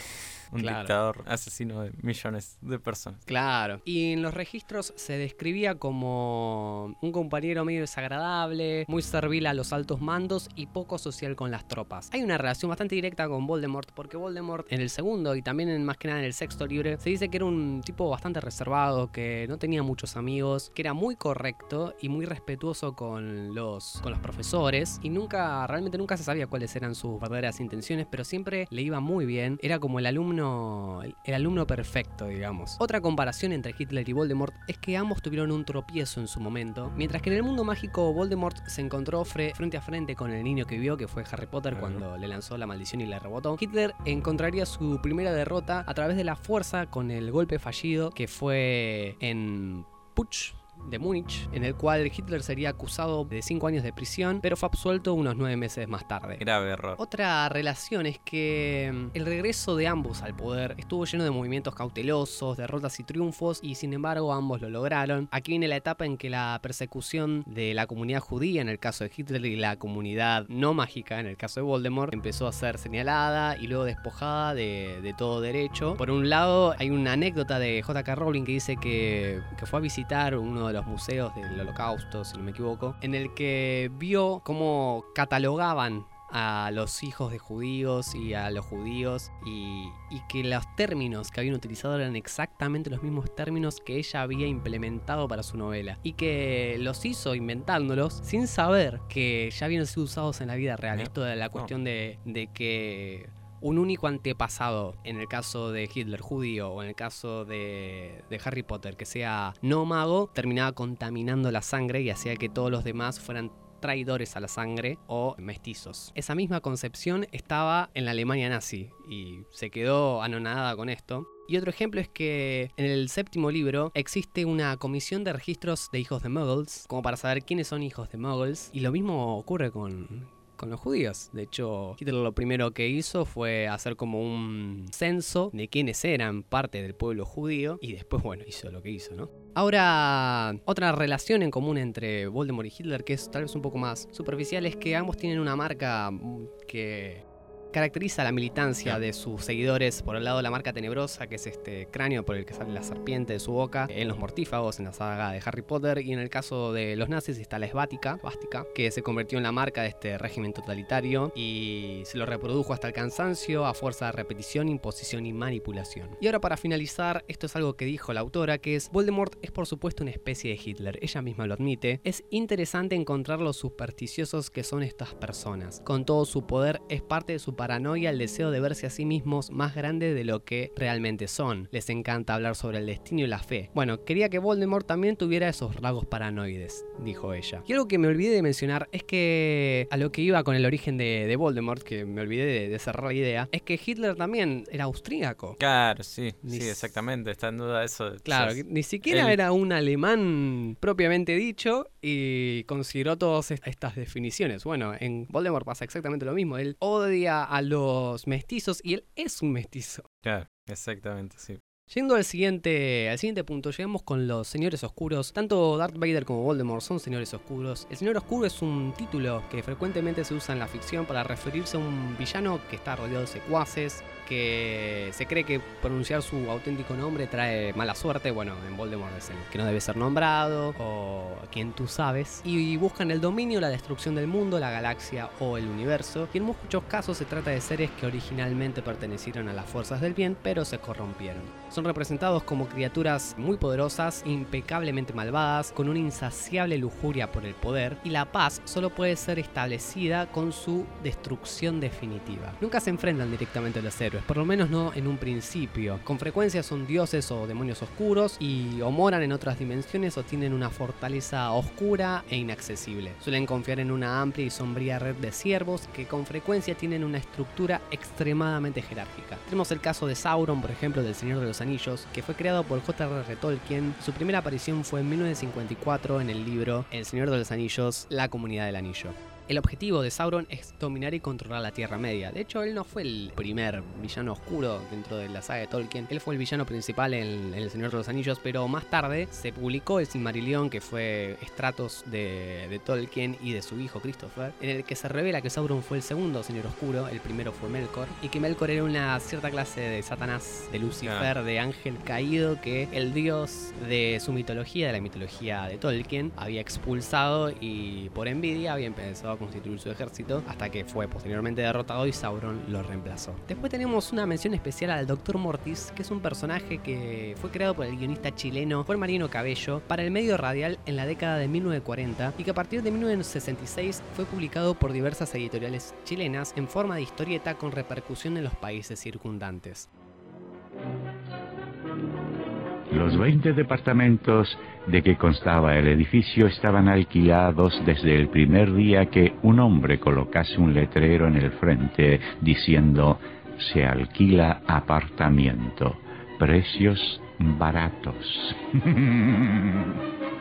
Speaker 4: un
Speaker 1: Claro.
Speaker 4: dictador asesino de millones de personas.
Speaker 1: Claro. Y en los registros se describía como un compañero medio desagradable, muy servil a los altos mandos y poco social con las tropas. Hay una relación bastante directa con Voldemort, porque Voldemort en el segundo y también en, más que nada en el sexto libro se dice que era un tipo bastante reservado, que no tenía muchos amigos, que era muy correcto y muy respetuoso con los, con los profesores y nunca, realmente nunca se sabía cuáles eran sus verdaderas intenciones, pero siempre le iba muy bien. Era como el alumno, el, el alumno perfecto, digamos. Otra comparación entre Hitler y Voldemort es que ambos tuvieron un tropiezo en su momento, mientras que en el mundo mágico Voldemort se encontró fre- frente a frente con el niño que vio, que fue Harry Potter, cuando le lanzó la maldición y le rebotó. Hitler encontraría su primera derrota a través de la fuerza con el golpe fallido que fue en Putsch de Múnich, en el cual Hitler sería acusado de 5 años de prisión, pero fue absuelto unos 9 meses más tarde.
Speaker 4: Grave error.
Speaker 1: Otra relación es que mm, el regreso de ambos al poder estuvo lleno de movimientos cautelosos, derrotas y triunfos, y sin embargo ambos lo lograron. Aquí viene la etapa en que la persecución de la comunidad judía, en el caso de Hitler, y la comunidad no mágica, en el caso de Voldemort, empezó a ser señalada y luego despojada de, de todo derecho. Por un lado, hay una anécdota de J.K. Rowling que dice que, que fue a visitar uno de los museos del holocausto, si no me equivoco, en el que vio cómo catalogaban a los hijos de judíos y a los judíos y, y que los términos que habían utilizado eran exactamente los mismos términos que ella había implementado para su novela y que los hizo inventándolos sin saber que ya habían sido usados en la vida real. Esto de la
Speaker 4: No.
Speaker 1: cuestión de, de que un único antepasado, en el caso de Hitler judío o en el caso de, de Harry Potter, que sea no mago, terminaba contaminando la sangre y hacía que todos los demás fueran traidores a la sangre o mestizos. Esa misma concepción estaba en la Alemania nazi y se quedó anonadada con esto. Y otro ejemplo es que en el séptimo libro existe una comisión de registros de hijos de muggles, como para saber quiénes son hijos de muggles. Y lo mismo ocurre con, con los judíos. De hecho, Hitler lo primero que hizo fue hacer como un censo de quiénes eran parte del pueblo judío y después, bueno, hizo lo que hizo, ¿no? Ahora, otra relación en común entre Voldemort y Hitler, que es tal vez un poco más superficial, es que ambos tienen una marca que caracteriza la militancia de sus seguidores. Por un lado, la marca tenebrosa, que es este cráneo por el que sale la serpiente de su boca, en los mortífagos, en la saga de Harry Potter, y en el caso de los nazis está la esvática, svástica, que se convirtió en la marca de este régimen totalitario y se lo reprodujo hasta el cansancio a fuerza de repetición, imposición y manipulación. Y ahora para finalizar, esto es algo que dijo la autora, que es Voldemort es por supuesto una especie de Hitler, ella misma lo admite. Es interesante encontrar los supersticiosos que son estas personas. Con todo su poder es parte de su paranoia el deseo de verse a sí mismos más grande de lo que realmente son. Les encanta hablar sobre el destino y la fe. Bueno, quería que Voldemort también tuviera esos rasgos paranoides, dijo ella. Y algo que me olvidé de mencionar es que a lo que iba con el origen de, de Voldemort, que me olvidé de, de cerrar la idea, es que Hitler también era austríaco.
Speaker 4: Claro, sí,
Speaker 1: Ni
Speaker 4: sí, exactamente. Está en duda eso.
Speaker 1: Claro,
Speaker 4: o sea,
Speaker 1: que ni siquiera
Speaker 4: él-
Speaker 1: era un alemán propiamente dicho y consideró todas est- estas definiciones. Bueno, en Voldemort pasa exactamente lo mismo. Él odia a los mestizos y él es un mestizo.
Speaker 4: Claro, exactamente, sí.
Speaker 1: Yendo al siguiente, al siguiente punto, llegamos con los señores oscuros. Tanto Darth Vader como Voldemort son señores oscuros. El señor oscuro es un título que frecuentemente se usa en la ficción para referirse a un villano que está rodeado de secuaces, que se cree que pronunciar su auténtico nombre trae mala suerte. Bueno, en Voldemort es el que no debe ser nombrado, o quien tú sabes. Y buscan el dominio, la destrucción del mundo, la galaxia o el universo. Y en muchos casos se trata de seres que originalmente pertenecieron a las fuerzas del bien, pero se corrompieron. Son representados como criaturas muy poderosas, impecablemente malvadas, con una insaciable lujuria por el poder, y la paz solo puede ser establecida con su destrucción definitiva. Nunca se enfrentan directamente a los héroes, por lo menos no en un principio. Con frecuencia son dioses o demonios oscuros y o moran en otras dimensiones o tienen una fortaleza oscura e inaccesible. Suelen confiar en una amplia y sombría red de siervos que con frecuencia tienen una estructura extremadamente jerárquica. Tenemos el caso de Sauron, por ejemplo, del Señor de los Anillos, que fue creado por J.R.R. Tolkien. Su primera aparición fue en 1954 en el libro El Señor de los Anillos, La Comunidad del Anillo. El objetivo de Sauron es dominar y controlar la Tierra Media. De hecho, él no fue el primer villano oscuro dentro de la saga de Tolkien. Él fue el villano principal en, en El Señor de los Anillos, pero más tarde se publicó el Silmarillion, que fue estratos de, de Tolkien y de su hijo Christopher, en el que se revela que Sauron fue el segundo Señor Oscuro, el primero fue Melkor, y que Melkor era una cierta clase de Satanás, de Lucifer, de ángel caído, que el dios de su mitología, de la mitología de Tolkien, había expulsado y por envidia había empezado constituir su ejército hasta que fue posteriormente derrotado y Sauron lo reemplazó. Después tenemos una mención especial al Dr. Mortis, que es un personaje que fue creado por el guionista chileno Juan Marino Cabello para el medio radial en la década de 1940 y que a partir de 1966 fue publicado por diversas editoriales chilenas en forma de historieta con repercusión en los países circundantes.
Speaker 7: Los 20 departamentos de que constaba el edificio estaban alquilados desde el primer día que un hombre colocase un letrero en el frente diciendo se alquila apartamento, precios baratos. *laughs*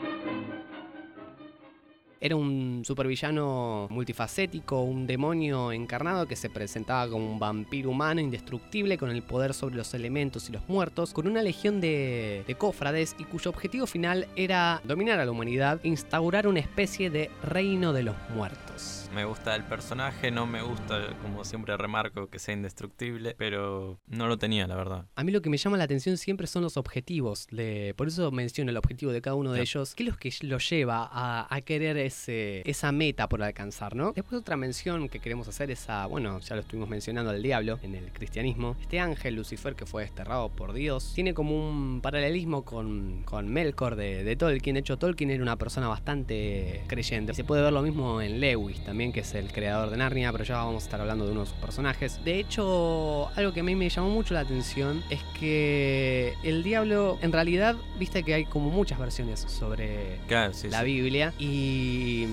Speaker 1: Era un supervillano multifacético, un demonio encarnado que se presentaba como un vampiro humano indestructible con el poder sobre los elementos y los muertos, con una legión de, de cofrades y cuyo objetivo final era dominar a la humanidad e instaurar una especie de reino de los muertos.
Speaker 4: Me gusta el personaje, no me gusta, como siempre remarco, que sea indestructible, pero no lo tenía, la verdad.
Speaker 1: A mí lo que me llama la atención siempre son los objetivos, de, por eso menciono el objetivo de cada uno de ellos. ¿Qué es lo que lo lleva a, a querer ese, esa meta por alcanzar, ¿no? Después otra mención que queremos hacer es a, bueno, ya lo estuvimos mencionando al diablo en el cristianismo. Este ángel Lucifer que fue desterrado por Dios tiene como un paralelismo con, con Melkor de, de Tolkien. De hecho, Tolkien era una persona bastante creyente. Se puede ver lo mismo en Lewis también, que es el creador de Narnia, pero ya vamos a estar hablando de uno de sus personajes. De hecho, algo que a mí me llamó mucho la atención es que el diablo, en realidad, viste que hay como muchas versiones sobre
Speaker 4: Claro, sí,
Speaker 1: la
Speaker 4: sí.
Speaker 1: Biblia y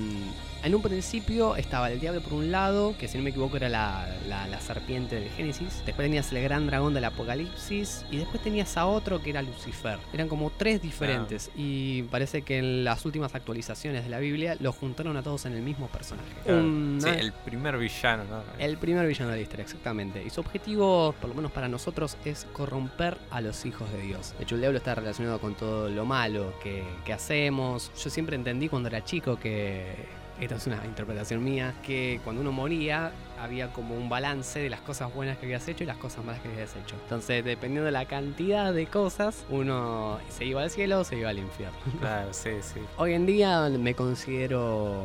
Speaker 1: en un principio estaba el diablo por un lado, que si no me equivoco era la, la- la serpiente del Génesis, después tenías el gran dragón del Apocalipsis y después tenías a otro que era Lucifer. Eran como tres diferentes y parece que en las últimas actualizaciones de la Biblia los juntaron a todos en el mismo personaje.
Speaker 4: Claro. Sí, el primer villano, ¿no?
Speaker 1: el primer villano de la historia, exactamente. Y su objetivo, por lo menos para nosotros, es corromper a los hijos de Dios. De hecho, el diablo está relacionado con todo lo malo que, que hacemos. Yo siempre entendí cuando era chico que. Esta es una interpretación mía, que cuando uno moría había como un balance de las cosas buenas que habías hecho y las cosas malas que habías hecho. Entonces, dependiendo de la cantidad de cosas, uno se iba al cielo o se iba al infierno.
Speaker 4: Claro, sí, sí.
Speaker 1: Hoy en día me considero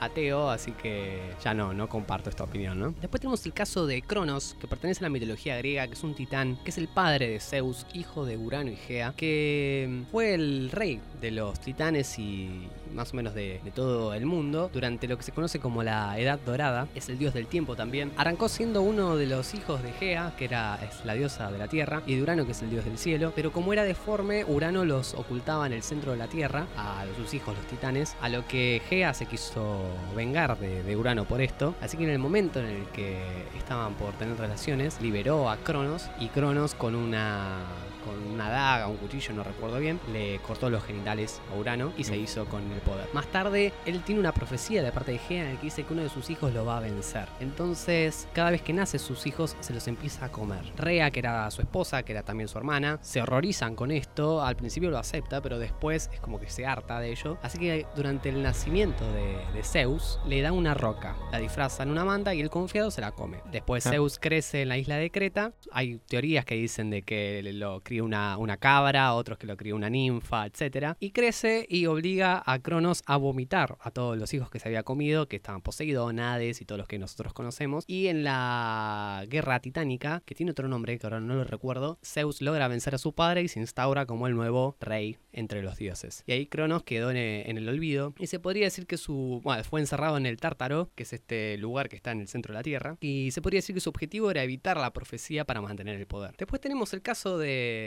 Speaker 1: ateo, así que ya no, no comparto esta opinión, ¿no? Después tenemos el caso de Cronos, que pertenece a la mitología griega, que es un titán, que es el padre de Zeus, hijo de Urano y Gea, que fue el rey de los titanes y más o menos de, de todo el mundo durante lo que se conoce como la Edad Dorada, es el dios del tiempo también. Arrancó siendo uno de los hijos de Gea, que era es la diosa de la tierra, y de Urano, que es el dios del cielo, pero como era deforme, Urano los ocultaba en el centro de la tierra, a sus hijos los titanes, a lo que Gea se quiso vengar de, Urano por esto, así que en el momento en el que estaban por tener relaciones, liberó a Cronos, y Cronos con una con una daga, un cuchillo, no recuerdo bien, le cortó los genitales a Urano y se hizo con el poder. Más tarde, él tiene una profecía de parte de Gea en el que dice que uno de sus hijos lo va a vencer. Entonces, cada vez que nace, sus hijos se los empieza a comer. Rea, que era su esposa, que era también su hermana, se horrorizan con esto. Al principio lo acepta, pero después es como que se harta de ello. Así que durante el nacimiento de, de Zeus, le da una roca, la disfraza en una manta y el confiado se la come. Después
Speaker 4: Ah.
Speaker 1: Zeus crece en la isla de Creta. Hay teorías que dicen de que lo una, una cabra, otros que lo crió una ninfa, etc. Y crece y obliga a Cronos a vomitar a todos los hijos que se había comido, que estaban poseídos, Hades y todos los que nosotros conocemos. Y en la guerra titánica, que tiene otro nombre que ahora no lo recuerdo, Zeus logra vencer a su padre y se instaura como el nuevo rey entre los dioses. Y ahí Cronos quedó en el olvido. Y se podría decir que su. Bueno, fue encerrado en el Tártaro, que es este lugar que está en el centro de la Tierra. Y se podría decir que su objetivo era evitar la profecía para mantener el poder. Después tenemos el caso de,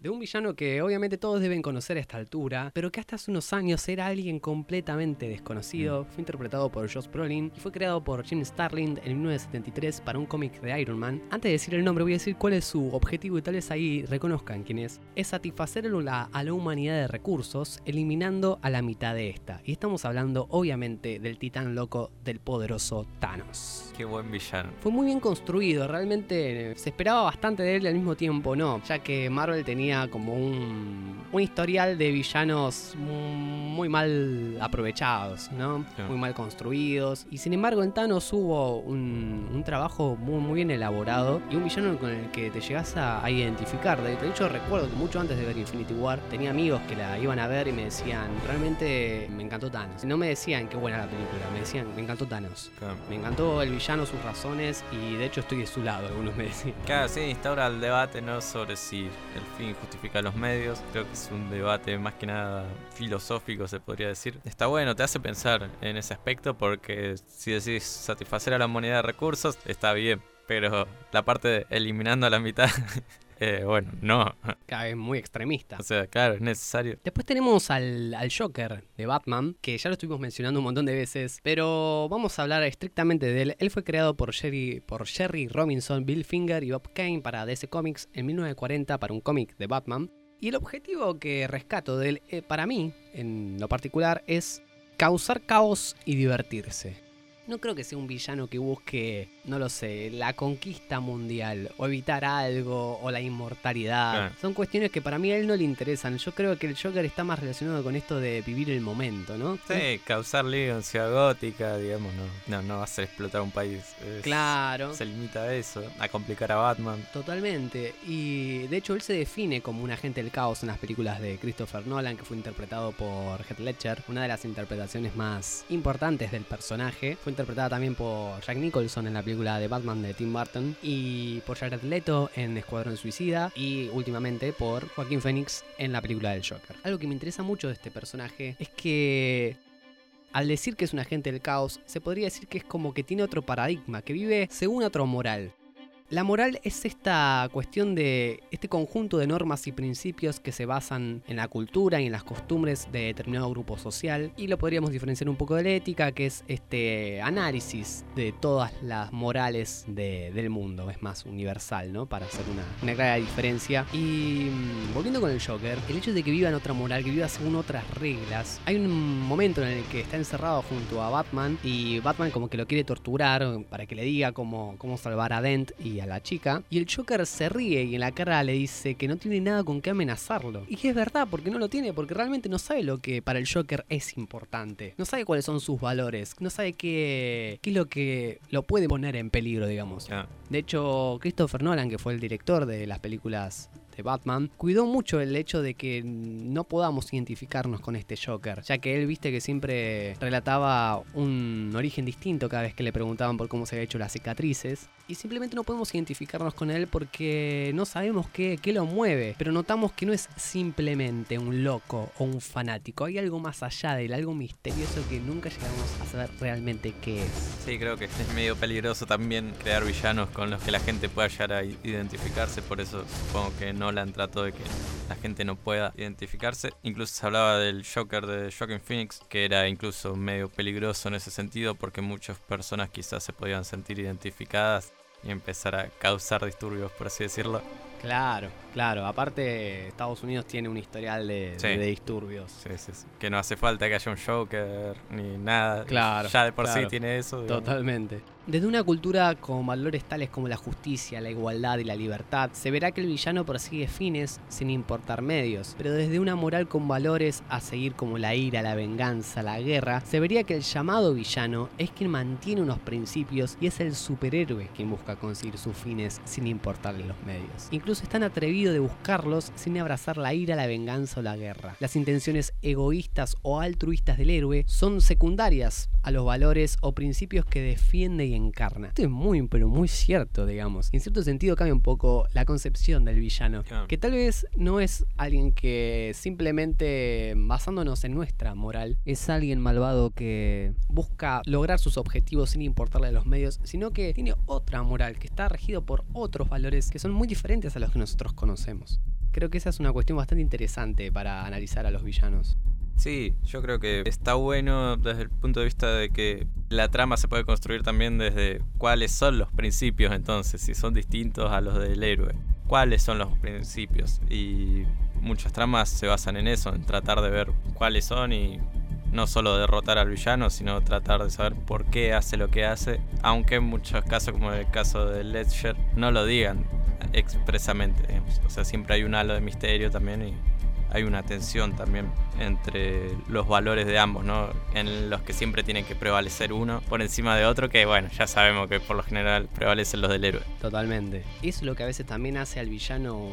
Speaker 1: de un villano que obviamente todos deben conocer a esta altura, pero que hasta hace unos años era alguien completamente desconocido. Fue interpretado por Josh Brolin y fue creado por Jim Starlin en 1973 para un cómic de Iron Man. Antes de decir el nombre, voy a decir cuál es su objetivo y tal vez ahí reconozcan quién es. Es satisfacer a la, a la humanidad de recursos, eliminando a la mitad de esta. Y estamos hablando, obviamente, del titán loco del poderoso Thanos.
Speaker 4: Qué buen villano.
Speaker 1: Fue muy bien construido, realmente se esperaba bastante de él y al mismo tiempo no, ya que Marvel tenía como un, un historial de villanos muy mal aprovechados, ¿no?
Speaker 4: Sí.
Speaker 1: Muy mal construidos. Y sin embargo en Thanos hubo un, un trabajo muy, muy bien elaborado y un villano con el que te llegas a, a identificar. De, hecho recuerdo que mucho antes de ver Infinity War tenía amigos que la iban a ver y me decían, realmente me encantó Thanos. No me decían qué buena la película, me decían, me encantó Thanos. Me encantó el villano, sus razones y de hecho estoy de su lado, algunos me decían.
Speaker 4: Claro, sí, instaura el debate no sobre si el fin justifica los medios. Creo que es un debate más que nada filosófico, se podría decir. Está bueno, te hace pensar en ese aspecto porque si decís satisfacer a la moneda de recursos, está bien. Pero la parte de eliminando a la mitad, *laughs* eh, bueno, no.
Speaker 1: Cada vez muy extremista.
Speaker 4: O sea, claro, es necesario.
Speaker 1: Después tenemos al, al Joker de Batman, que ya lo estuvimos mencionando un montón de veces, pero vamos a hablar estrictamente de él. Él fue creado por Jerry, por Jerry Robinson, Bill Finger y Bob Kane para DC Comics en 1940 para un cómic de Batman. Y el objetivo que rescato de él, eh, para mí, en lo particular, es causar caos y divertirse. no creo que sea un villano que busque, no lo sé, la conquista mundial o evitar algo o la inmortalidad. Son cuestiones que para mí a él no le interesan. Yo creo que el Joker está más relacionado con esto de vivir el momento, ¿no?
Speaker 4: Sí, causar lío en Ciudad Gótica, digamos, no, no, no va a hacer explotar un país. Es-
Speaker 1: Claro.
Speaker 4: Se limita a eso, a complicar a Batman.
Speaker 1: Totalmente. Y de hecho él se define como un agente del caos en las películas de Christopher Nolan, que fue interpretado por Heath Ledger, una de las interpretaciones más importantes del personaje. Fue interpretada también por Jack Nicholson en la película de Batman de Tim Burton y por Jared Leto en Escuadrón Suicida y últimamente por Joaquín Phoenix en la película del Joker. Algo que me interesa mucho de este personaje es que al decir que es un agente del caos, se podría decir que es como que tiene otro paradigma, que vive según otro moral. La moral es esta cuestión de este conjunto de normas y principios que se basan en la cultura y en las costumbres de determinado grupo social y lo podríamos diferenciar un poco de la ética que es este análisis de todas las morales de- del mundo, es más universal, ¿no? Para hacer una, una clara diferencia. Y mm, volviendo con el Joker, el hecho de que viva en otra moral, que viva según otras reglas, hay un momento en el que está encerrado junto a Batman y Batman como que lo quiere torturar para que le diga cómo, cómo salvar a Dent y a la chica. Y el Joker se ríe y en la cara le dice que no tiene nada con qué amenazarlo. Y que es verdad, porque no lo tiene, porque realmente no sabe lo que para el Joker es importante. No sabe cuáles son sus valores, no sabe qué, qué es lo que lo puede poner en peligro, digamos.
Speaker 4: Ah,
Speaker 1: De hecho, Christopher Nolan, que fue el director de las películas de Batman, cuidó mucho el hecho de que no podamos identificarnos con este Joker, ya que él viste que siempre relataba un origen distinto cada vez que le preguntaban por cómo se había hecho las cicatrices, y simplemente no podemos identificarnos con él porque no sabemos qué, qué lo mueve, pero notamos que no es simplemente un loco o un fanático, hay algo más allá de él, algo misterioso que nunca llegamos a saber realmente qué es.
Speaker 4: Sí, creo que es medio peligroso también crear villanos con los que la gente pueda llegar a identificarse, por eso supongo que Nolan trató de que la gente no pueda identificarse. Incluso se hablaba del Joker de Joaquin Phoenix, que era incluso medio peligroso en ese sentido, porque muchas personas quizás se podían sentir identificadas y empezar a causar disturbios, por así decirlo.
Speaker 1: Claro, claro. Aparte, Estados Unidos tiene un historial de,
Speaker 4: Sí.
Speaker 1: de- de disturbios.
Speaker 4: Sí, sí, sí. Que no hace falta que haya un Joker ni nada.
Speaker 1: Claro,
Speaker 4: Ya de por
Speaker 1: claro.
Speaker 4: sí tiene eso. digamos.
Speaker 1: Totalmente. Desde una cultura con valores tales como la justicia, la igualdad y la libertad, se verá que el villano persigue fines sin importar medios. Pero desde una moral con valores a seguir como la ira, la venganza, la guerra, se vería que el llamado villano es quien mantiene unos principios y es el superhéroe quien busca conseguir sus fines sin importarle los medios. Incluso es tan de buscarlos sin abrazar la ira, la venganza o la guerra. Las intenciones egoístas o altruistas del héroe son secundarias a los valores o principios que defiende y encarna. Esto es muy, pero muy cierto, digamos. En cierto sentido cambia un poco la concepción del villano. Que tal vez no es alguien que simplemente basándonos en nuestra moral, es alguien malvado que busca lograr sus objetivos sin importarle los medios, sino que tiene otra moral, que está regido por otros valores que son muy diferentes a los que nosotros conocemos. Creo que esa es una cuestión bastante interesante para analizar a los villanos.
Speaker 4: Sí, yo creo que está bueno desde el punto de vista de que la trama se puede construir también desde cuáles son los principios entonces, si son distintos a los del héroe. ¿Cuáles son los principios? Y muchas tramas se basan en eso, en tratar de ver cuáles son y no solo derrotar al villano, sino tratar de saber por qué hace lo que hace, aunque en muchos casos, como en el caso de Ledger, no lo digan expresamente. O sea, siempre hay un halo de misterio también y hay una tensión también entre los valores de ambos, ¿no? En los que siempre tiene que prevalecer uno por encima de otro, que bueno, ya sabemos que por lo general prevalecen los del héroe.
Speaker 1: Totalmente. Es lo que a veces también hace al villano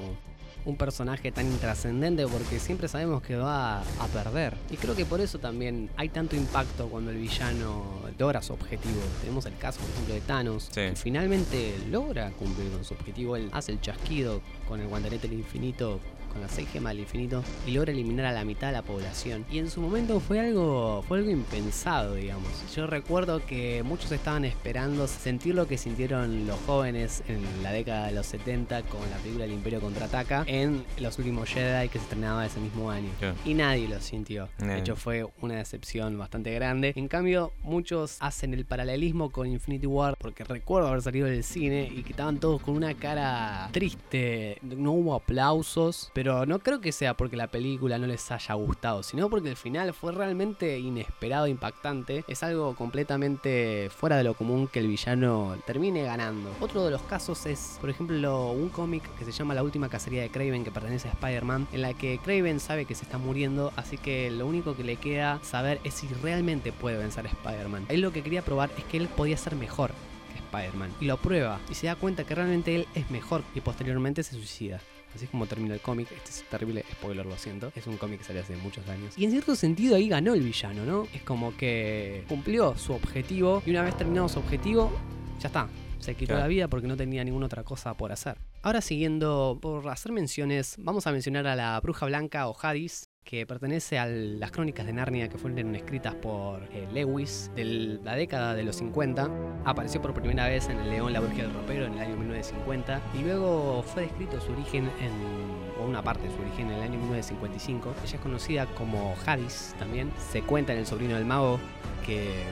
Speaker 1: un personaje tan intrascendente porque siempre sabemos que va a perder. Y creo que por eso también hay tanto impacto cuando el villano logra su objetivo. Tenemos el caso, por ejemplo, de Thanos,
Speaker 4: Sí.
Speaker 1: que finalmente logra cumplir con su objetivo. Él hace el chasquido con el guantelete del infinito con las seis gemas del infinito y logra eliminar a la mitad de la población. Y en su momento fue algo, fue algo impensado, digamos. Yo recuerdo que muchos estaban esperando sentir lo que sintieron los jóvenes en la década de los 70 con la película El Imperio Contraataca en Los Últimos Jedi que se estrenaba ese mismo año. Y nadie lo sintió. De hecho fue una decepción bastante grande. En cambio, muchos muchos hacen el paralelismo con Infinity War porque recuerdo haber salido del cine y que estaban todos con una cara triste. No hubo aplausos, pero no creo que sea porque la película no les haya gustado, sino porque el final fue realmente inesperado, impactante. Es algo completamente fuera de lo común que el villano termine ganando. Otro de los casos es, por ejemplo, un cómic que se llama La última cacería de Craven que pertenece a Spider-Man, en la que Craven sabe que se está muriendo, así que lo único que le queda saber es si realmente puede vencer a Spider-Man. Él lo que quería probar es que él podía ser mejor que Spider-Man. Y lo prueba y se da cuenta que realmente él es mejor y posteriormente se suicida. Así es como termina el cómic. Este es terrible spoiler, lo siento. Es un cómic que salió hace muchos años. Y en cierto sentido ahí ganó el villano, ¿no? Es como que cumplió su objetivo. Y una vez terminado su objetivo, ya está. Se quitó
Speaker 4: Claro.
Speaker 1: la vida porque no tenía ninguna otra cosa por hacer. Ahora siguiendo por hacer menciones, vamos a mencionar a la Bruja Blanca o Hadis, que pertenece a las crónicas de Narnia que fueron escritas por eh, Lewis de la década de los 50. Apareció por primera vez en El León, la Bruja y el Ropero en el año 1950 y luego fue descrito su origen en, o una parte de su origen en el año 1955. Ella es conocida como Hadis también. Se cuenta en El Sobrino del Mago que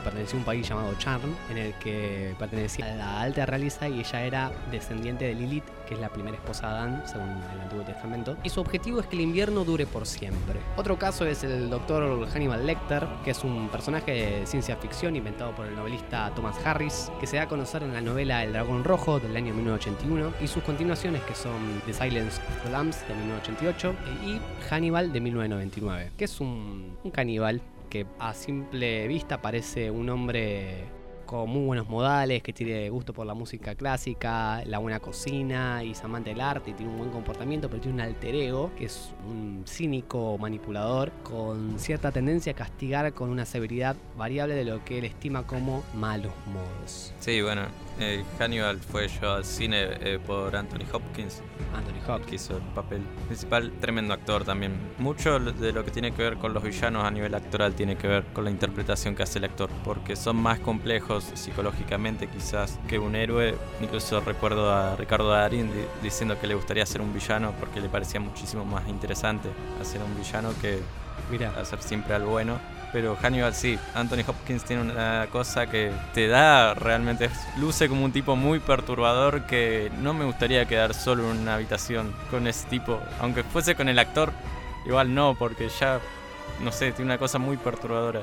Speaker 1: pertenecía a un país llamado Charn, en el que pertenecía a la alta realeza y ella era descendiente de Lilith, que es la primera esposa de Adán, según el Antiguo Testamento. Y su objetivo es que el invierno dure por siempre. Otro caso es el doctor Hannibal Lecter, que es un personaje de ciencia ficción inventado por el novelista Thomas Harris, que se da a conocer en la novela El Dragón Rojo del año 1981 y sus continuaciones que son The Silence of the Lambs de 1988 y Hannibal de 1999, que es un, un caníbal que a simple vista parece un hombre con muy buenos modales, que tiene gusto por la música clásica, la buena cocina y es amante del arte y tiene un buen comportamiento, pero tiene un alter ego que es un cínico manipulador con cierta tendencia a castigar con una severidad variable de lo que él estima como malos modos.
Speaker 4: Sí, bueno, eh, Hannibal fue yo al cine eh, por Anthony Hopkins,
Speaker 1: Anthony
Speaker 4: que
Speaker 1: Hopkins.
Speaker 4: hizo el papel principal, tremendo actor también. Mucho de lo que tiene que ver con los villanos a nivel actoral tiene que ver con la interpretación que hace el actor, porque son más complejos psicológicamente quizás que un héroe. Incluso recuerdo a Ricardo Darín di- diciendo que le gustaría ser un villano porque le parecía muchísimo más interesante hacer un villano que hacer siempre al bueno. Pero Hannibal sí, Anthony Hopkins tiene una cosa que te da realmente, luce como un tipo muy perturbador que no me gustaría quedar solo en una habitación con ese tipo. Aunque fuese con el actor, igual no, porque ya, no sé, tiene una cosa muy perturbadora,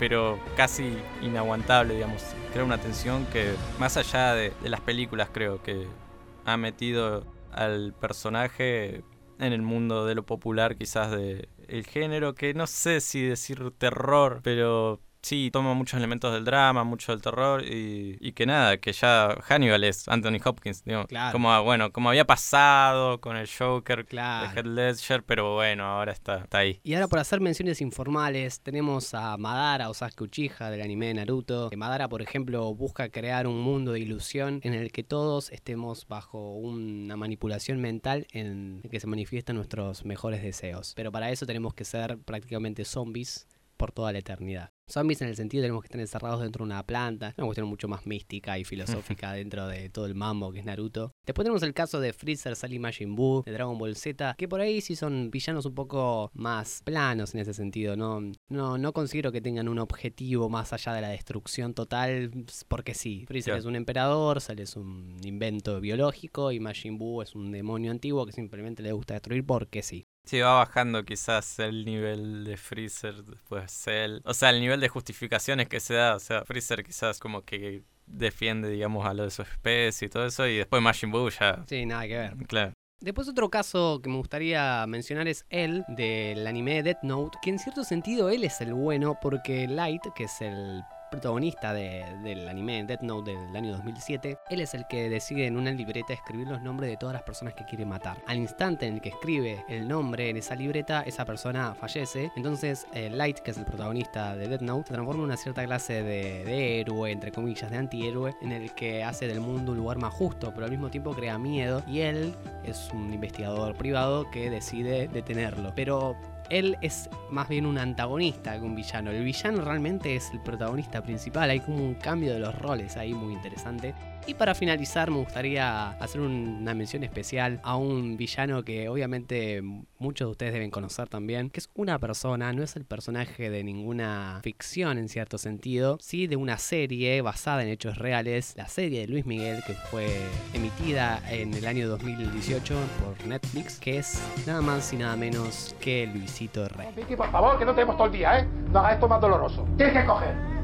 Speaker 4: pero casi inaguantable, digamos. Crea una tensión que, más allá de, de las películas, creo que ha metido al personaje en el mundo de lo popular, quizás de el género, que no sé si decir terror, pero sí toma muchos elementos del drama, mucho del terror y, y que nada, que ya Hannibal es Anthony Hopkins, digo,
Speaker 1: Claro.
Speaker 4: como bueno, como había pasado con el Joker
Speaker 1: Claro.
Speaker 4: de Heath Ledger, pero bueno, ahora está, está ahí.
Speaker 1: Y ahora por hacer menciones informales, tenemos a Madara o Sasuke Uchiha del anime de Naruto. Que Madara, por ejemplo, busca crear un mundo de ilusión en el que todos estemos bajo una manipulación mental en el que se manifiestan nuestros mejores deseos. Pero para eso tenemos que ser prácticamente zombies por toda la eternidad. Zombies en el sentido de tenemos que estar encerrados dentro de una planta, una cuestión mucho más mística y filosófica *laughs* dentro de todo el mambo que es Naruto. Después tenemos el caso de Freezer, Sally Majin Buu, de Dragon Ball Z, que por ahí sí son villanos un poco más planos en ese sentido, no, no, no considero que tengan un objetivo más allá de la destrucción total, porque sí. Freezer es un emperador, Sally es un invento biológico y Majin Buu es un demonio antiguo que simplemente le gusta destruir porque sí.
Speaker 4: Sí, va bajando quizás el nivel de Freezer, después Cell. O sea, el nivel de justificaciones que se da. O sea, Freezer quizás como que defiende, digamos, a lo de su especie y todo eso. Y después Majin Buu ya...
Speaker 1: Sí, nada que ver.
Speaker 4: Claro.
Speaker 1: Después otro caso que me gustaría mencionar es él, del anime Death Note, que en cierto sentido él es el bueno porque Light, que es el protagonista de- del anime Death Note del año 2007, él es el que decide en una libreta escribir los nombres de todas las personas que quiere matar. Al instante en el que escribe el nombre en esa libreta, esa persona fallece. Entonces eh, Light, que es el protagonista de Death Note, se transforma en una cierta clase de, de héroe, entre comillas, de antihéroe, en el que hace del mundo un lugar más justo, pero al mismo tiempo crea miedo. Y él es un investigador privado que decide detenerlo. Pero él es más bien un antagonista que un villano. El villano realmente es el protagonista principal. Hay como un cambio de los roles ahí muy interesante. Y para finalizar, me gustaría hacer una mención especial a un villano que obviamente muchos de ustedes deben conocer también, que es una persona, no es el personaje de ninguna ficción en cierto sentido, sí de una serie basada en hechos reales, la serie de Luis Miguel que fue emitida en el año 2018 por Netflix, que es nada más y nada menos que Luisito Rey.
Speaker 8: Vicky, por favor, que no tenemos todo el día, ¿eh? No hagas esto más doloroso. Tienes que coger.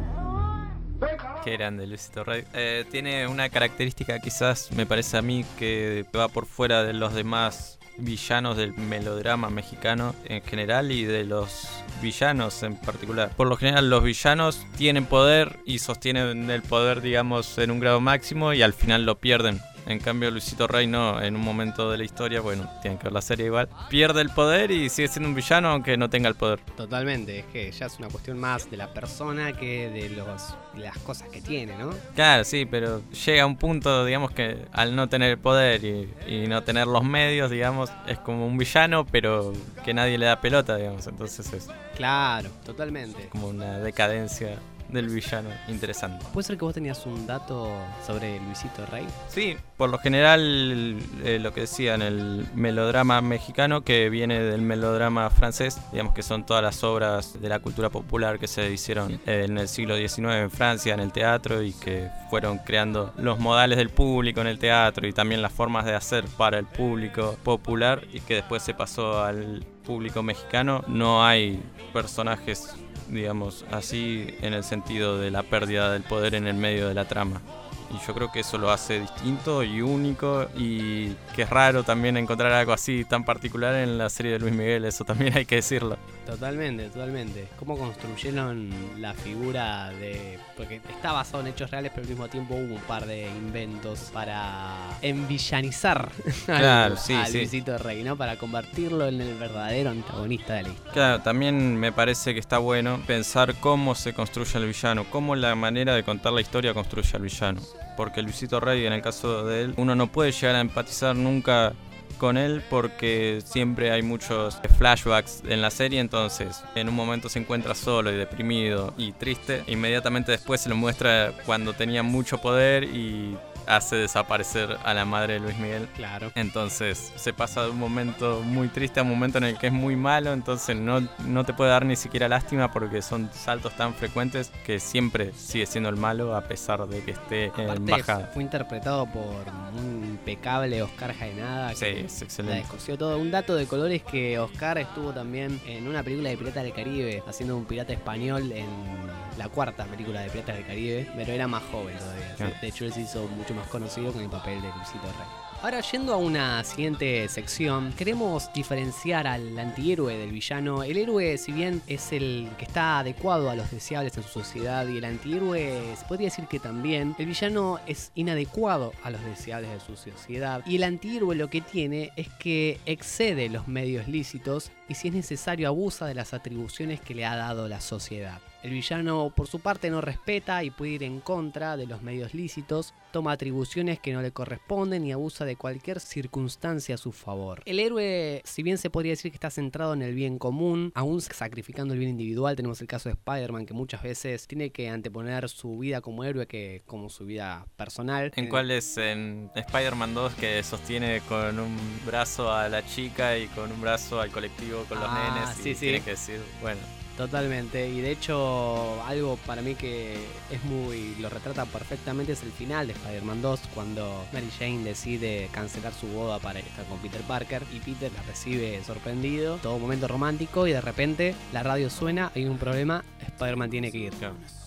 Speaker 4: Qué grande Luisito Rey. Eh, tiene una característica quizás, me parece a mí, que va por fuera de los demás villanos del melodrama mexicano en general y de los villanos en particular. Por lo general los villanos tienen poder y sostienen el poder digamos en un grado máximo y al final lo pierden. En cambio, Luisito Rey no, en un momento de la historia, bueno, tienen que ver la serie igual, pierde el poder y sigue siendo un villano aunque no tenga el poder.
Speaker 1: Totalmente, es que ya es una cuestión más de la persona que de, los, las cosas que tiene, ¿no?
Speaker 4: Claro, sí, pero llega a un punto, digamos, que al no tener el poder y, y no tener los medios, digamos, es como un villano, pero que nadie le da pelota, digamos, entonces es
Speaker 1: Claro, totalmente.
Speaker 4: como una decadencia del villano interesante.
Speaker 1: ¿Puede ser que vos tenías un dato sobre Luisito Rey?
Speaker 4: Sí, por lo general eh, lo que decía en el melodrama mexicano que viene del melodrama francés, digamos que son todas las obras de la cultura popular que se hicieron eh, en el siglo XIX en Francia, en el teatro y que fueron creando los modales del público en el teatro y también las formas de hacer para el público popular y que después se pasó al público mexicano. No hay personajes digamos así en el sentido de la pérdida del poder en el medio de la trama. Y yo creo que eso lo hace distinto y único y que es raro también encontrar algo así tan particular en la serie de Luis Miguel, eso también hay que decirlo.
Speaker 1: Totalmente, totalmente. ¿Cómo construyeron la figura de...? Porque está basado en hechos reales, pero al mismo tiempo hubo un par de inventos para envillanizar *laughs*
Speaker 4: Claro,
Speaker 1: al,
Speaker 4: sí,
Speaker 1: a
Speaker 4: sí.
Speaker 1: Luisito Rey, ¿no? Para convertirlo en el verdadero antagonista de la historia.
Speaker 4: Claro, también me parece que está bueno pensar cómo se construye el villano, cómo la manera de contar la historia construye al villano. Porque Luisito Rey, en el caso de él, uno no puede llegar a empatizar nunca con él porque siempre hay muchos flashbacks en la serie, entonces en un momento se encuentra solo y deprimido y triste, inmediatamente después se lo muestra cuando tenía mucho poder y hace desaparecer a la madre de Luis Miguel.
Speaker 1: Claro.
Speaker 4: Entonces se pasa de un momento muy triste a un momento en el que es muy malo, entonces no, no te puede dar ni siquiera lástima porque son saltos tan frecuentes que siempre sigue siendo el malo a pesar de que esté en
Speaker 1: Aparte,
Speaker 4: bajada.
Speaker 1: fue interpretado por un impecable Oscar Jaenada.
Speaker 4: Sí, es
Speaker 1: La
Speaker 4: excelente.
Speaker 1: descosió todo. Un dato de color es que Oscar estuvo también en una película de Piratas del Caribe, haciendo un pirata español en la cuarta película de Piratas del Caribe, pero era más joven todavía. De hecho, él se hizo mucho más conocido con el papel de Luisito Rey. Ahora, yendo a una siguiente sección, queremos diferenciar al antihéroe del villano. El héroe, si bien es el que está adecuado a los deseables en su sociedad, y el antihéroe se podría decir que también, el villano es inadecuado a los deseables de su sociedad. Y el antihéroe lo que tiene es que excede los medios lícitos y si es necesario abusa de las atribuciones que le ha dado la sociedad. El villano por su parte no respeta y puede ir en contra de los medios lícitos, toma atribuciones que no le corresponden y abusa de cualquier circunstancia a su favor. El héroe, si bien se podría decir que está centrado en el bien común, aún sacrificando el bien individual, tenemos el caso de Spider-Man que muchas veces tiene que anteponer su vida como héroe que como su vida personal.
Speaker 4: ¿En cuál es? En Spider-Man 2 que sostiene con un brazo a la chica y con un brazo al colectivo con los
Speaker 1: Ah,
Speaker 4: nenes
Speaker 1: sí,
Speaker 4: y
Speaker 1: sí.
Speaker 4: tiene que decir, bueno,
Speaker 1: Totalmente, y de hecho algo para mí que es muy, lo retrata perfectamente es el final de Spider-Man 2 cuando Mary Jane decide cancelar su boda para estar con Peter Parker y Peter la recibe sorprendido, todo momento romántico y de repente la radio suena, hay un problema, Spider-Man tiene que ir.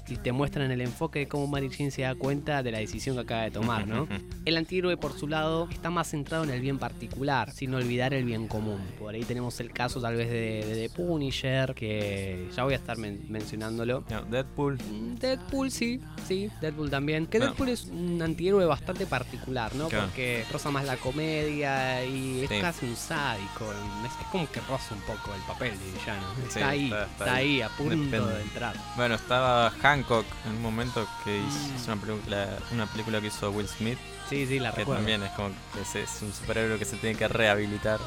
Speaker 1: Y te muestran el enfoque de cómo Mary Jane se da cuenta de la decisión que acaba de tomar, ¿no? *laughs* El antihéroe, por su lado, está más centrado en el bien particular, sin olvidar el bien común. Por ahí tenemos el caso tal vez de, de The Punisher, que ya voy a estar men- mencionándolo.
Speaker 4: No, Deadpool.
Speaker 1: Mm, Deadpool, sí, sí, Deadpool también. Que. Deadpool es un antihéroe bastante particular, ¿no?
Speaker 4: Claro.
Speaker 1: Porque roza más la comedia y es
Speaker 4: Sí.
Speaker 1: casi un sádico. Es, es como que roza un poco el papel de villano. Está
Speaker 4: Sí,
Speaker 1: ahí,
Speaker 4: está-
Speaker 1: está,
Speaker 4: está
Speaker 1: ahí,
Speaker 4: ahí.
Speaker 1: a punto
Speaker 4: Depende.
Speaker 1: de entrar.
Speaker 4: Bueno, estaba Hank Hancock en un momento que hizo, una película, una película que hizo Will Smith.
Speaker 1: Sí, sí, la
Speaker 4: que
Speaker 1: recuerdo.
Speaker 4: también es como que es, es un superhéroe que se tiene que rehabilitar.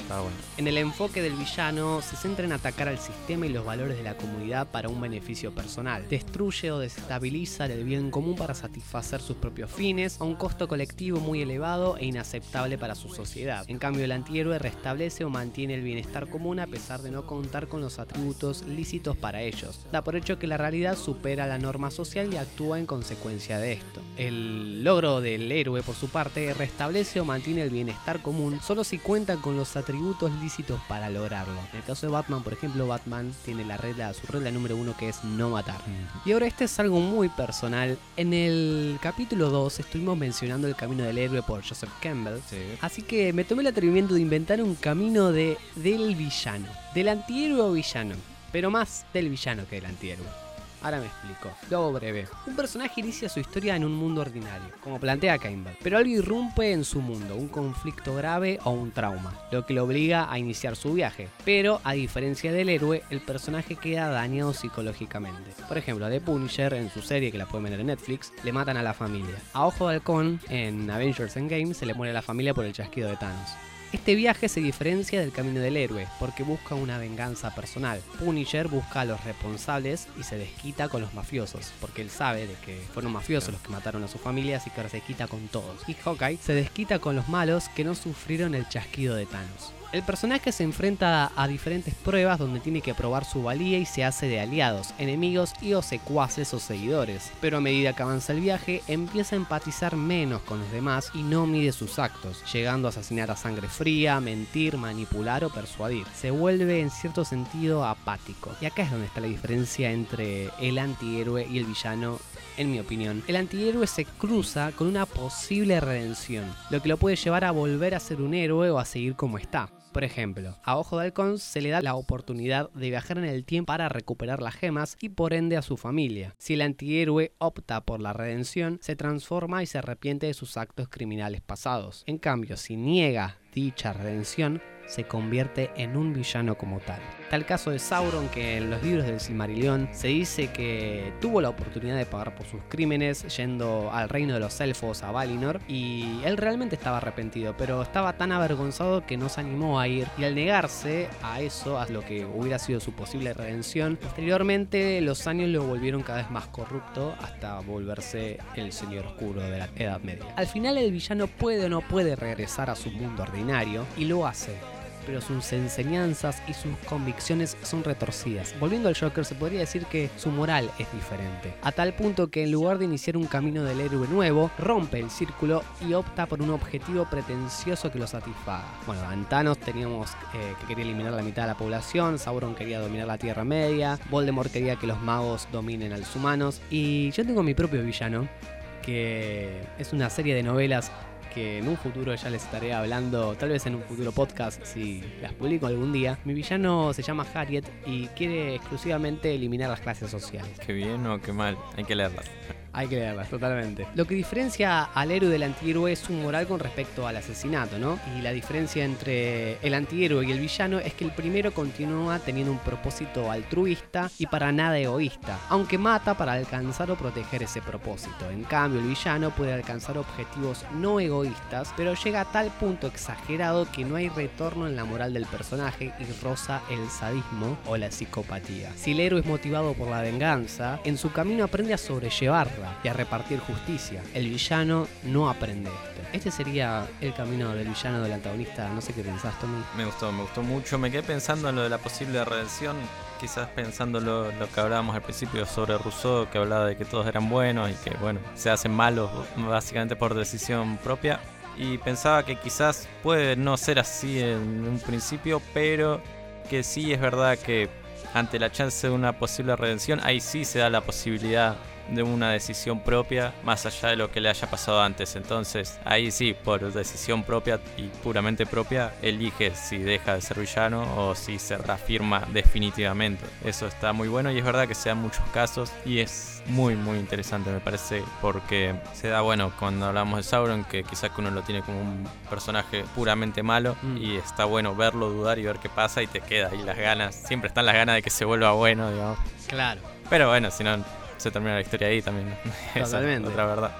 Speaker 4: Está bueno.
Speaker 1: En el enfoque del villano se centra en atacar al sistema y los valores de la comunidad para un beneficio personal. Destruye o desestabiliza el bien común para satisfacer sus propios fines a un costo colectivo muy elevado e inaceptable para su sociedad. En cambio, el antihéroe restablece o mantiene el bienestar común a pesar de no contar con los atributos lícitos para ellos. Da por hecho que la realidad supera la norma social y actúa en consecuencia de esto. El logro del héroe, por su parte, restablece o mantiene el bienestar común solo si cuenta con los atributos lícitos para lograrlo. En el caso de Batman, por ejemplo, Batman tiene la regla, su regla número uno que es no matar. Y ahora este es algo muy personal. En el capítulo 2 estuvimos mencionando el camino del héroe por Joseph Campbell. Así que me tomé el atrevimiento de inventar un camino de, del villano. Del antihéroe o villano. Pero más del villano que del antihéroe. Ahora me explico. Lo breve. Un personaje inicia su historia en un mundo ordinario, como plantea Campbell, pero algo irrumpe en su mundo, un conflicto grave o un trauma, lo que lo obliga a iniciar su viaje. Pero, a diferencia del héroe, el personaje queda dañado psicológicamente. Por ejemplo, a The Punisher, en su serie que la pueden ver en Netflix, le matan a la familia. A Ojo de Halcón, en Avengers Endgame, se le muere a la familia por el chasquido de Thanos. Este viaje se diferencia del camino del héroe porque busca una venganza personal. Punisher busca a los responsables y se desquita con los mafiosos, porque él sabe de que fueron mafiosos los que mataron a su familia, así que ahora se quita con todos. Y Hawkeye se desquita con los malos que no sufrieron el chasquido de Thanos. El personaje se enfrenta a diferentes pruebas donde tiene que probar su valía y se hace de aliados, enemigos y o secuaces o seguidores. Pero a medida que avanza el viaje, empieza a empatizar menos con los demás y no mide sus actos, llegando a asesinar a sangre fría, mentir, manipular o persuadir. Se vuelve en cierto sentido apático. Y acá es donde está la diferencia entre el antihéroe y el villano en mi opinión, el antihéroe se cruza con una posible redención, lo que lo puede llevar a volver a ser un héroe o a seguir como está. Por ejemplo, a Ojo de Halcón se le da la oportunidad de viajar en el tiempo para recuperar las gemas y por ende a su familia. Si el antihéroe opta por la redención, se transforma y se arrepiente de sus actos criminales pasados. En cambio, si niega dicha redención, se convierte en un villano como tal. Tal caso de Sauron que en los libros del Silmarillion se dice que tuvo la oportunidad de pagar por sus crímenes yendo al reino de los elfos a Valinor y él realmente estaba arrepentido, pero estaba tan avergonzado que no se animó a ir y al negarse a eso, a lo que hubiera sido su posible redención, posteriormente los años lo volvieron cada vez más corrupto hasta volverse el señor oscuro de la Edad Media. Al final el villano puede o no puede regresar a su mundo ordinario y lo hace pero sus enseñanzas y sus convicciones son retorcidas. Volviendo al Joker, se podría decir que su moral es diferente, a tal punto que en lugar de iniciar un camino del héroe nuevo, rompe el círculo y opta por un objetivo pretencioso que lo satisfaga. Bueno, en Thanos teníamos eh, que quería eliminar la mitad de la población, Sauron quería dominar la Tierra Media, Voldemort quería que los magos dominen a los humanos, y yo tengo mi propio villano, que es una serie de novelas que en un futuro ya les estaré hablando, tal vez en un futuro podcast, si las publico algún día. Mi villano se llama Harriet y quiere exclusivamente eliminar las clases sociales.
Speaker 4: Qué bien o qué mal, hay que leerlas.
Speaker 1: Hay que leerlas, totalmente. Lo que diferencia al héroe del antihéroe es su moral con respecto al asesinato, ¿no? Y la diferencia entre el antihéroe y el villano es que el primero continúa teniendo un propósito altruista y para nada egoísta, aunque mata para alcanzar o proteger ese propósito. En cambio, el villano puede alcanzar objetivos no egoístas, pero llega a tal punto exagerado que no hay retorno en la moral del personaje y roza el sadismo o la psicopatía. Si el héroe es motivado por la venganza, en su camino aprende a sobrellevarla y a repartir justicia. El villano no aprende esto. Este sería el camino del villano del antagonista. No sé qué pensás, Tommy.
Speaker 4: Me gustó, me gustó mucho. Me quedé pensando en lo de la posible redención. Quizás pensando lo, lo que hablábamos al principio sobre Rousseau, que hablaba de que todos eran buenos y que, bueno, se hacen malos básicamente por decisión propia. Y pensaba que quizás puede no ser así en un principio, pero que sí es verdad que ante la chance de una posible redención, ahí sí se da la posibilidad de una decisión propia más allá de lo que le haya pasado antes. Entonces, ahí sí, por decisión propia y puramente propia, elige si deja de ser villano o si se reafirma definitivamente. Eso está muy bueno y es verdad que se dan muchos casos y es muy muy interesante me parece porque se da bueno cuando hablamos de Sauron que quizás que uno lo tiene como un personaje puramente malo
Speaker 1: Mm.
Speaker 4: y está bueno verlo, dudar y ver qué pasa y te queda ahí las ganas, siempre están las ganas de que se vuelva bueno, digamos.
Speaker 1: Claro.
Speaker 4: Pero bueno, si no, se termina la historia ahí también. *laughs* Esa es
Speaker 1: Totalmente.
Speaker 4: otra verdad.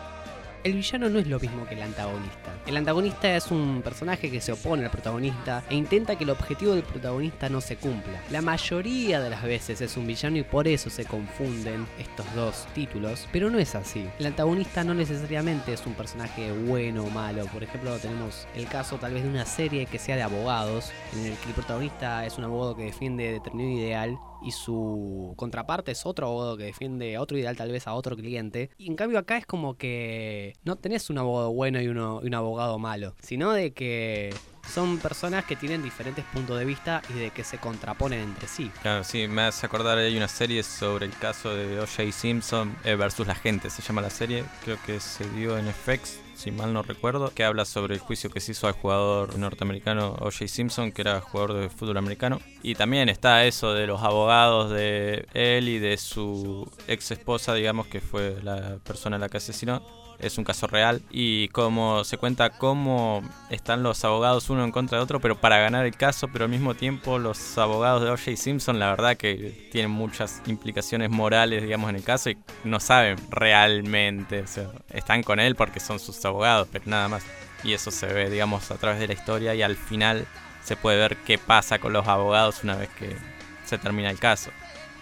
Speaker 1: El villano no es lo mismo que el antagonista. El antagonista es un personaje que se opone al protagonista e intenta que el objetivo del protagonista no se cumpla. La mayoría de las veces es un villano y por eso se confunden estos dos títulos, pero no es así. El antagonista no necesariamente es un personaje bueno o malo. Por ejemplo, tenemos el caso tal vez de una serie que sea de abogados, en el que el protagonista es un abogado que defiende determinado ideal y su contraparte es otro abogado que defiende otro ideal tal vez a otro cliente. Y en cambio acá es como que no tenés un abogado bueno y, uno, y un abogado malo, sino de que son personas que tienen diferentes puntos de vista y de que se contraponen entre sí.
Speaker 4: Claro, sí, me hace acordar, hay una serie sobre el caso de O.J. Simpson eh, versus la gente, se llama la serie, creo que se dio en FX, si mal no recuerdo, que habla sobre el juicio que se hizo al jugador norteamericano O.J. Simpson, que era jugador de fútbol americano. Y también está eso de los abogados de él y de su ex esposa, digamos, que fue la persona la que asesinó. Es un caso real y cómo se cuenta cómo están los abogados uno en contra de otro, pero para ganar el caso, pero al mismo tiempo los abogados de O.J. Simpson, la verdad que tienen muchas implicaciones morales, digamos, en el caso y no saben realmente, o sea, están con él porque son sus abogados, pero nada más. Y eso se ve, digamos, a través de la historia y al final se puede ver qué pasa con los abogados una vez que se termina el caso.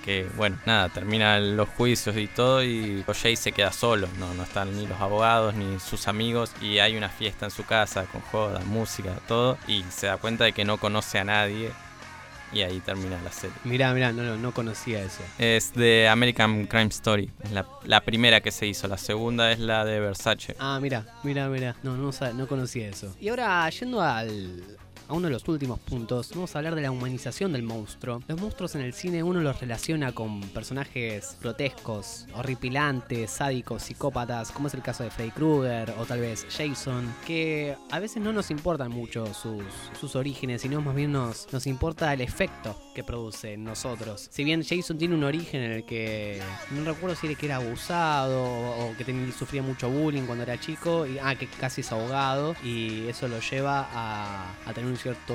Speaker 4: Que bueno, nada, terminan los juicios y todo y Jay se queda solo, no, no están ni los abogados ni sus amigos y hay una fiesta en su casa con joda, música, todo y se da cuenta de que no conoce a nadie y ahí termina la serie.
Speaker 1: Mirá, mirá, no, no, no conocía eso.
Speaker 4: Es de American Crime Story, es la, la primera que se hizo, la segunda es la de Versace.
Speaker 1: Ah, mira, mira, mira. No, no, no conocía eso. Y ahora, yendo al, a uno de los últimos puntos, vamos a hablar de la humanización del monstruo. Los monstruos en el cine uno los relaciona con personajes grotescos, horripilantes, sádicos, psicópatas, como es el caso de Freddy Krueger o tal vez Jason, que a veces no nos importan mucho sus, sus orígenes, sino más bien nos, nos importa el efecto que produce en nosotros. Si bien Jason tiene un origen en el que no recuerdo si era que era abusado o, que tenía, sufría mucho bullying cuando era chico, y ah, que casi es ahogado, y eso lo lleva a, a tener un cierto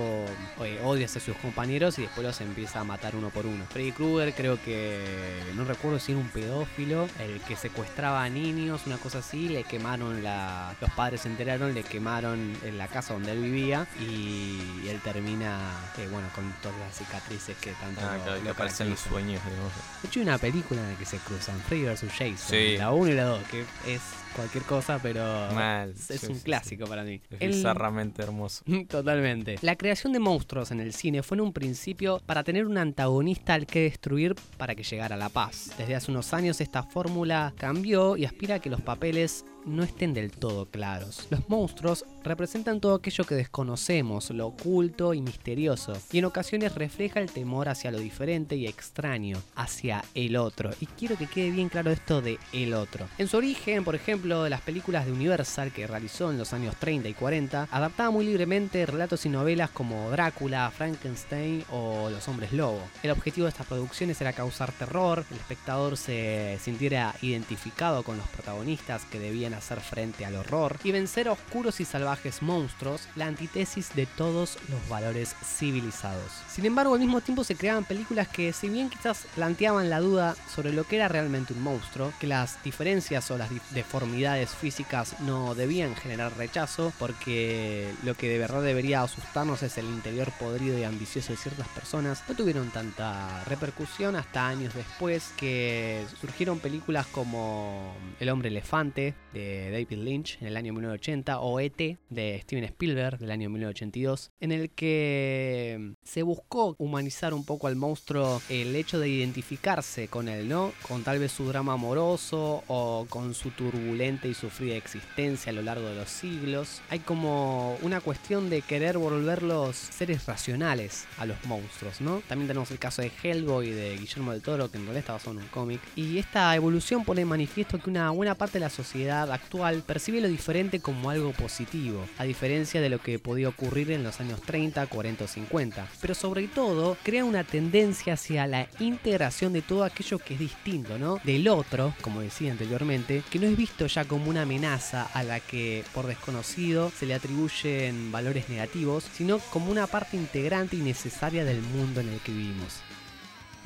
Speaker 1: eh, odio hacia sus compañeros y después los empieza a matar uno por uno. Freddy Krueger creo que no recuerdo si era un pedófilo, el que secuestraba a niños, una cosa así, le quemaron la. Los padres se enteraron, le quemaron en la casa donde él vivía y él termina, eh, bueno, con todas las cicatrices que tanto
Speaker 4: Ah, claro, que
Speaker 1: lo
Speaker 4: aparecen los sueños, digamos.
Speaker 1: De hecho, hay una película en la que se cruzan Freddy vs. Jason,
Speaker 4: Sí.
Speaker 1: la 1 y la 2, que es cualquier cosa, pero
Speaker 4: Mal,
Speaker 1: es
Speaker 4: sí,
Speaker 1: un
Speaker 4: sí, sí.
Speaker 1: clásico para mí.
Speaker 4: Es
Speaker 1: El-
Speaker 4: bizarramente hermoso. *laughs*
Speaker 1: Totalmente. La creación de monstruos en el cine fue en un principio para tener un antagonista al que destruir para que llegara la paz. Desde hace unos años esta fórmula cambió y aspira a que los papeles no estén del todo claros. Los monstruos representan todo aquello que desconocemos, lo oculto y misterioso, y en ocasiones refleja el temor hacia lo diferente y extraño, hacia el otro. Y quiero que quede bien claro esto de el otro. En su origen, por ejemplo, las películas de Universal que realizó en los años 30 y 40, adaptaba muy libremente relatos y novelas como Drácula, Frankenstein o Los Hombres Lobo. El objetivo de estas producciones era causar terror, el espectador se sintiera identificado con los protagonistas que debían hacer frente al horror y vencer a oscuros y salvajes monstruos, la antítesis de todos los valores civilizados. Sin embargo, al mismo tiempo se creaban películas que, si bien quizás planteaban la duda sobre lo que era realmente un monstruo, que las diferencias o las deformidades físicas no debían generar rechazo, porque lo que de verdad debería asustarnos es el interior podrido y ambicioso de ciertas personas, no tuvieron tanta repercusión hasta años después que surgieron películas como El hombre elefante de David Lynch en el año 1980 o E.T. de Steven Spielberg del año 1982, en el que se buscó humanizar un poco al monstruo el hecho de identificarse con él, ¿no? Con tal vez su drama amoroso o con su turbulenta y sufrida existencia a lo largo de los siglos. Hay como una cuestión de querer volverlos seres racionales a los monstruos, ¿no? También tenemos el caso de Hellboy de Guillermo del Toro, que en realidad está basado en un cómic. Y esta evolución pone manifiesto que una buena parte de la sociedad actual percibe lo diferente como algo positivo, a diferencia de lo que podía ocurrir en los años 30, 40 o 50. Pero sobre todo, crea una tendencia hacia la integración de todo aquello que es distinto, ¿no? Del otro, como decía anteriormente, que no es visto ya como una amenaza a la que por desconocido se le atribuyen valores negativos, sino como una parte integrante y necesaria del mundo en el que vivimos.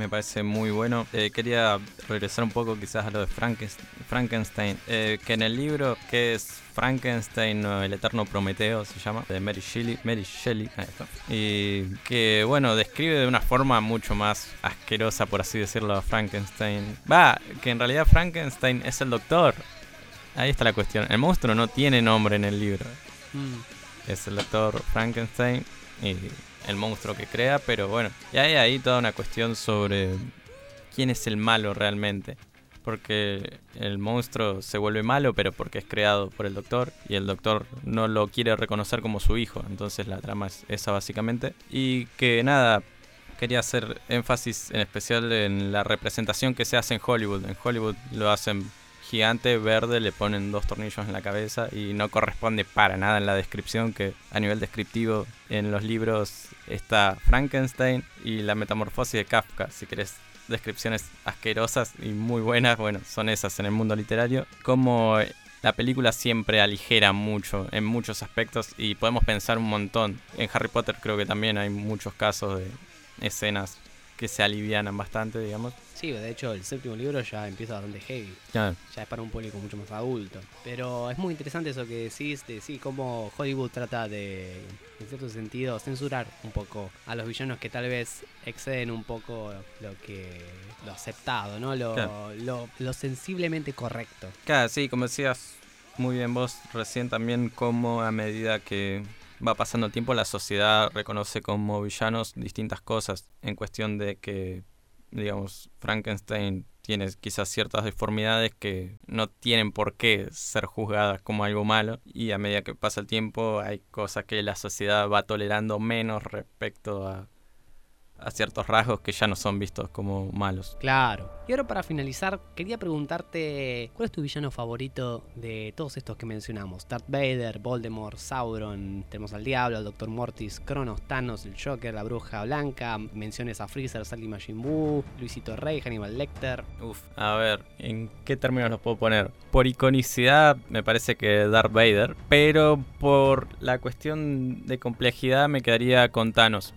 Speaker 4: Me parece muy bueno. Eh, quería regresar un poco quizás a lo de Frankenstein. Eh, que en el libro, que es Frankenstein, el eterno Prometeo, se llama, de Mary Shelley. Mary Shelley, Y que, bueno, describe de una forma mucho más asquerosa, por así decirlo, a Frankenstein. Va, que en realidad Frankenstein es el doctor. Ahí está la cuestión. El monstruo no tiene nombre en el libro. Mm. Es el doctor Frankenstein y el monstruo que crea, pero bueno, y hay ahí toda una cuestión sobre quién es el malo realmente. Porque el monstruo se vuelve malo, pero porque es creado por el doctor y el doctor no lo quiere reconocer como su hijo. Entonces la trama es esa básicamente. Y que nada, quería hacer énfasis en especial en la representación que se hace en Hollywood. En Hollywood lo hacen gigante verde, le ponen dos tornillos en la cabeza y no corresponde para nada en la descripción que a nivel descriptivo en los libros está Frankenstein y la metamorfosis de Kafka. Si querés descripciones asquerosas y muy buenas, bueno, son esas en el mundo literario. Como la película siempre aligera mucho en muchos aspectos y podemos pensar un montón. En Harry Potter creo que también hay muchos casos de escenas que se alivianan bastante, digamos.
Speaker 1: Sí, de hecho el séptimo libro ya empieza bastante heavy. Ya es para un público mucho más adulto. Pero es muy interesante eso que decís de sí, cómo Hollywood trata de, en cierto sentido, censurar un poco a los villanos que tal vez exceden un poco lo que lo aceptado, ¿no? Lo, lo, lo sensiblemente correcto.
Speaker 4: Claro, sí, como decías muy bien vos recién también, como a medida que va pasando el tiempo, la sociedad reconoce como villanos distintas cosas en cuestión de que, digamos, Frankenstein tiene quizás ciertas deformidades que no tienen por qué ser juzgadas como algo malo y a medida que pasa el tiempo hay cosas que la sociedad va tolerando menos respecto a a ciertos rasgos que ya no son vistos como malos.
Speaker 1: Claro. Y ahora para finalizar, quería preguntarte, ¿cuál es tu villano favorito de todos estos que mencionamos? Darth Vader, Voldemort, Sauron, tenemos al Diablo, al Dr. Mortis, Cronos, Thanos, el Joker, la Bruja Blanca, menciones a Freezer, Sally Majin Buu, Luisito Rey, Hannibal Lecter.
Speaker 4: Uf, a ver, ¿en qué términos los puedo poner? Por iconicidad me parece que Darth Vader, pero por la cuestión de complejidad me quedaría con Thanos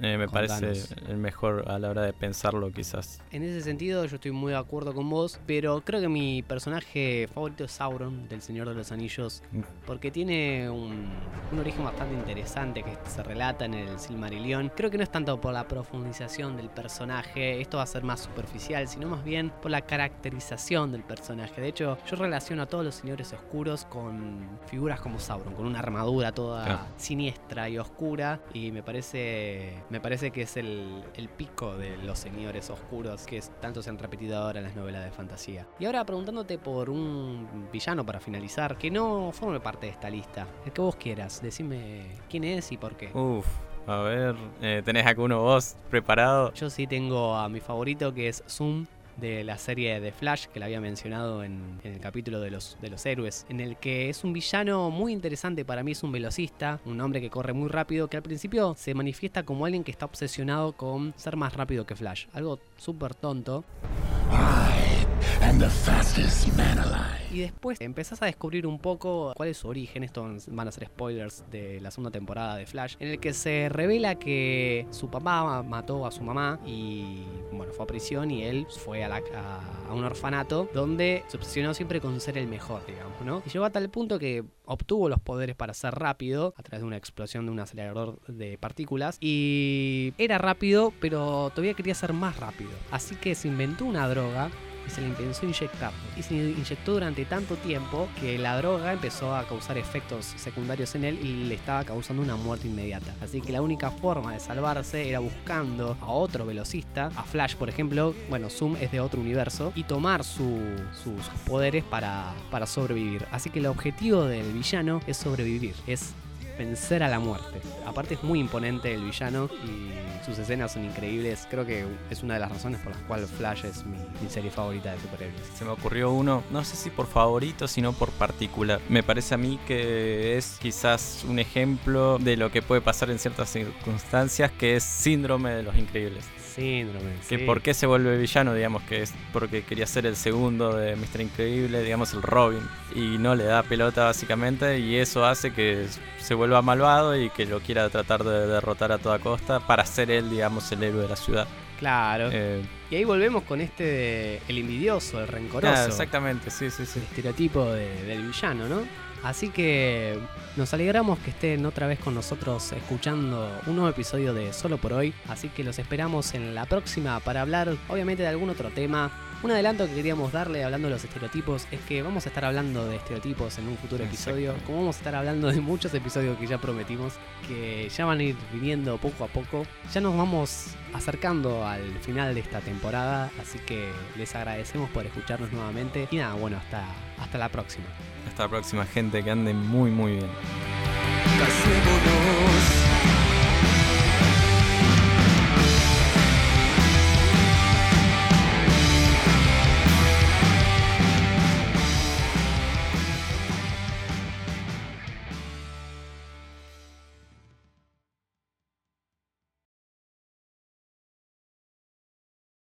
Speaker 4: eh, me parece el mejor a la hora de pensarlo quizás.
Speaker 1: En ese sentido yo estoy muy de acuerdo con vos, pero creo que mi personaje favorito es Sauron del Señor de los Anillos, mm. porque tiene un, un origen bastante interesante que se relata en el Silmarillion. Creo que no es tanto por la profundización del personaje, esto va a ser más superficial, sino más bien por la caracterización del personaje. De hecho, yo relaciono a todos los señores oscuros con figuras como Sauron, con una armadura toda siniestra y oscura, y me parece me parece que es el, pico de los señores oscuros que tanto se han repetido ahora en las novelas de fantasía. Y ahora preguntándote por un villano para finalizar, que no forme parte de esta lista, el que vos quieras, decime quién es y por qué.
Speaker 4: Uf. A ver, eh, ¿tenés alguno vos preparado?
Speaker 1: Yo sí tengo a mi favorito que es Zoom de la serie de Flash que la había mencionado en, el capítulo de los, de los héroes, en el que es un villano muy interesante para mí, es un velocista, un hombre que corre muy rápido, que al principio se manifiesta como alguien que está obsesionado con ser más rápido que Flash, algo súper tonto. Y después empezás a descubrir un poco cuál es su origen. Estos van a ser spoilers de la segunda temporada de Flash. En el que se revela que su papá mató a su mamá y bueno, fue a prisión y él fue a, a un orfanato donde se obsesionó siempre con ser el mejor, digamos, ¿no? Y llegó a tal punto que obtuvo los poderes para ser rápido a través de una explosión de un acelerador de partículas y era rápido, pero todavía quería ser más rápido. Así que se inventó una droga se le intentó inyectar. Y se inyectó durante tanto tiempo que la droga empezó a causar efectos secundarios en él y le estaba causando una muerte inmediata. Así que la única forma de salvarse era buscando a otro velocista, a Flash por ejemplo, bueno, Zoom es de otro universo, y tomar sus poderes para, para sobrevivir. Así que el objetivo del villano es sobrevivir, es vencer a la muerte. Aparte es muy imponente el villano y sus escenas son increíbles. Creo que es una de las razones por las cuales Flash es mi, serie favorita de superhéroes.
Speaker 4: Se me ocurrió uno, no sé si por favorito, sino por particular. Me parece a mí que es quizás un ejemplo de lo que puede pasar en ciertas circunstancias, que es síndrome de los increíbles
Speaker 1: síndrome.
Speaker 4: Que por qué se vuelve villano, digamos que es porque quería ser el segundo de Mr. Increíble, digamos el Robin, y no le da pelota básicamente, y eso hace que se vuelva malvado y que lo quiera tratar de derrotar a toda costa para ser él, digamos, el héroe de la ciudad
Speaker 1: Claro.
Speaker 4: Eh,
Speaker 1: y ahí volvemos con este de el envidioso, el rencoroso.
Speaker 4: exactamente, sí, sí, sí.
Speaker 1: el estereotipo de- del villano, ¿no? Así que nos alegramos que estén otra vez con nosotros escuchando un nuevo episodio de Solo por hoy. Así que los esperamos en la próxima para hablar, obviamente, de algún otro tema. Un adelanto que queríamos darle hablando de los estereotipos es que vamos a estar hablando de estereotipos en un futuro episodio, como vamos a estar hablando de muchos episodios que ya prometimos, que ya van a ir viniendo poco a poco. Ya nos vamos acercando al final de esta temporada, así que les agradecemos por escucharnos nuevamente. Y nada, bueno, hasta, hasta la próxima.
Speaker 4: Hasta la próxima, gente, que anden muy, muy bien.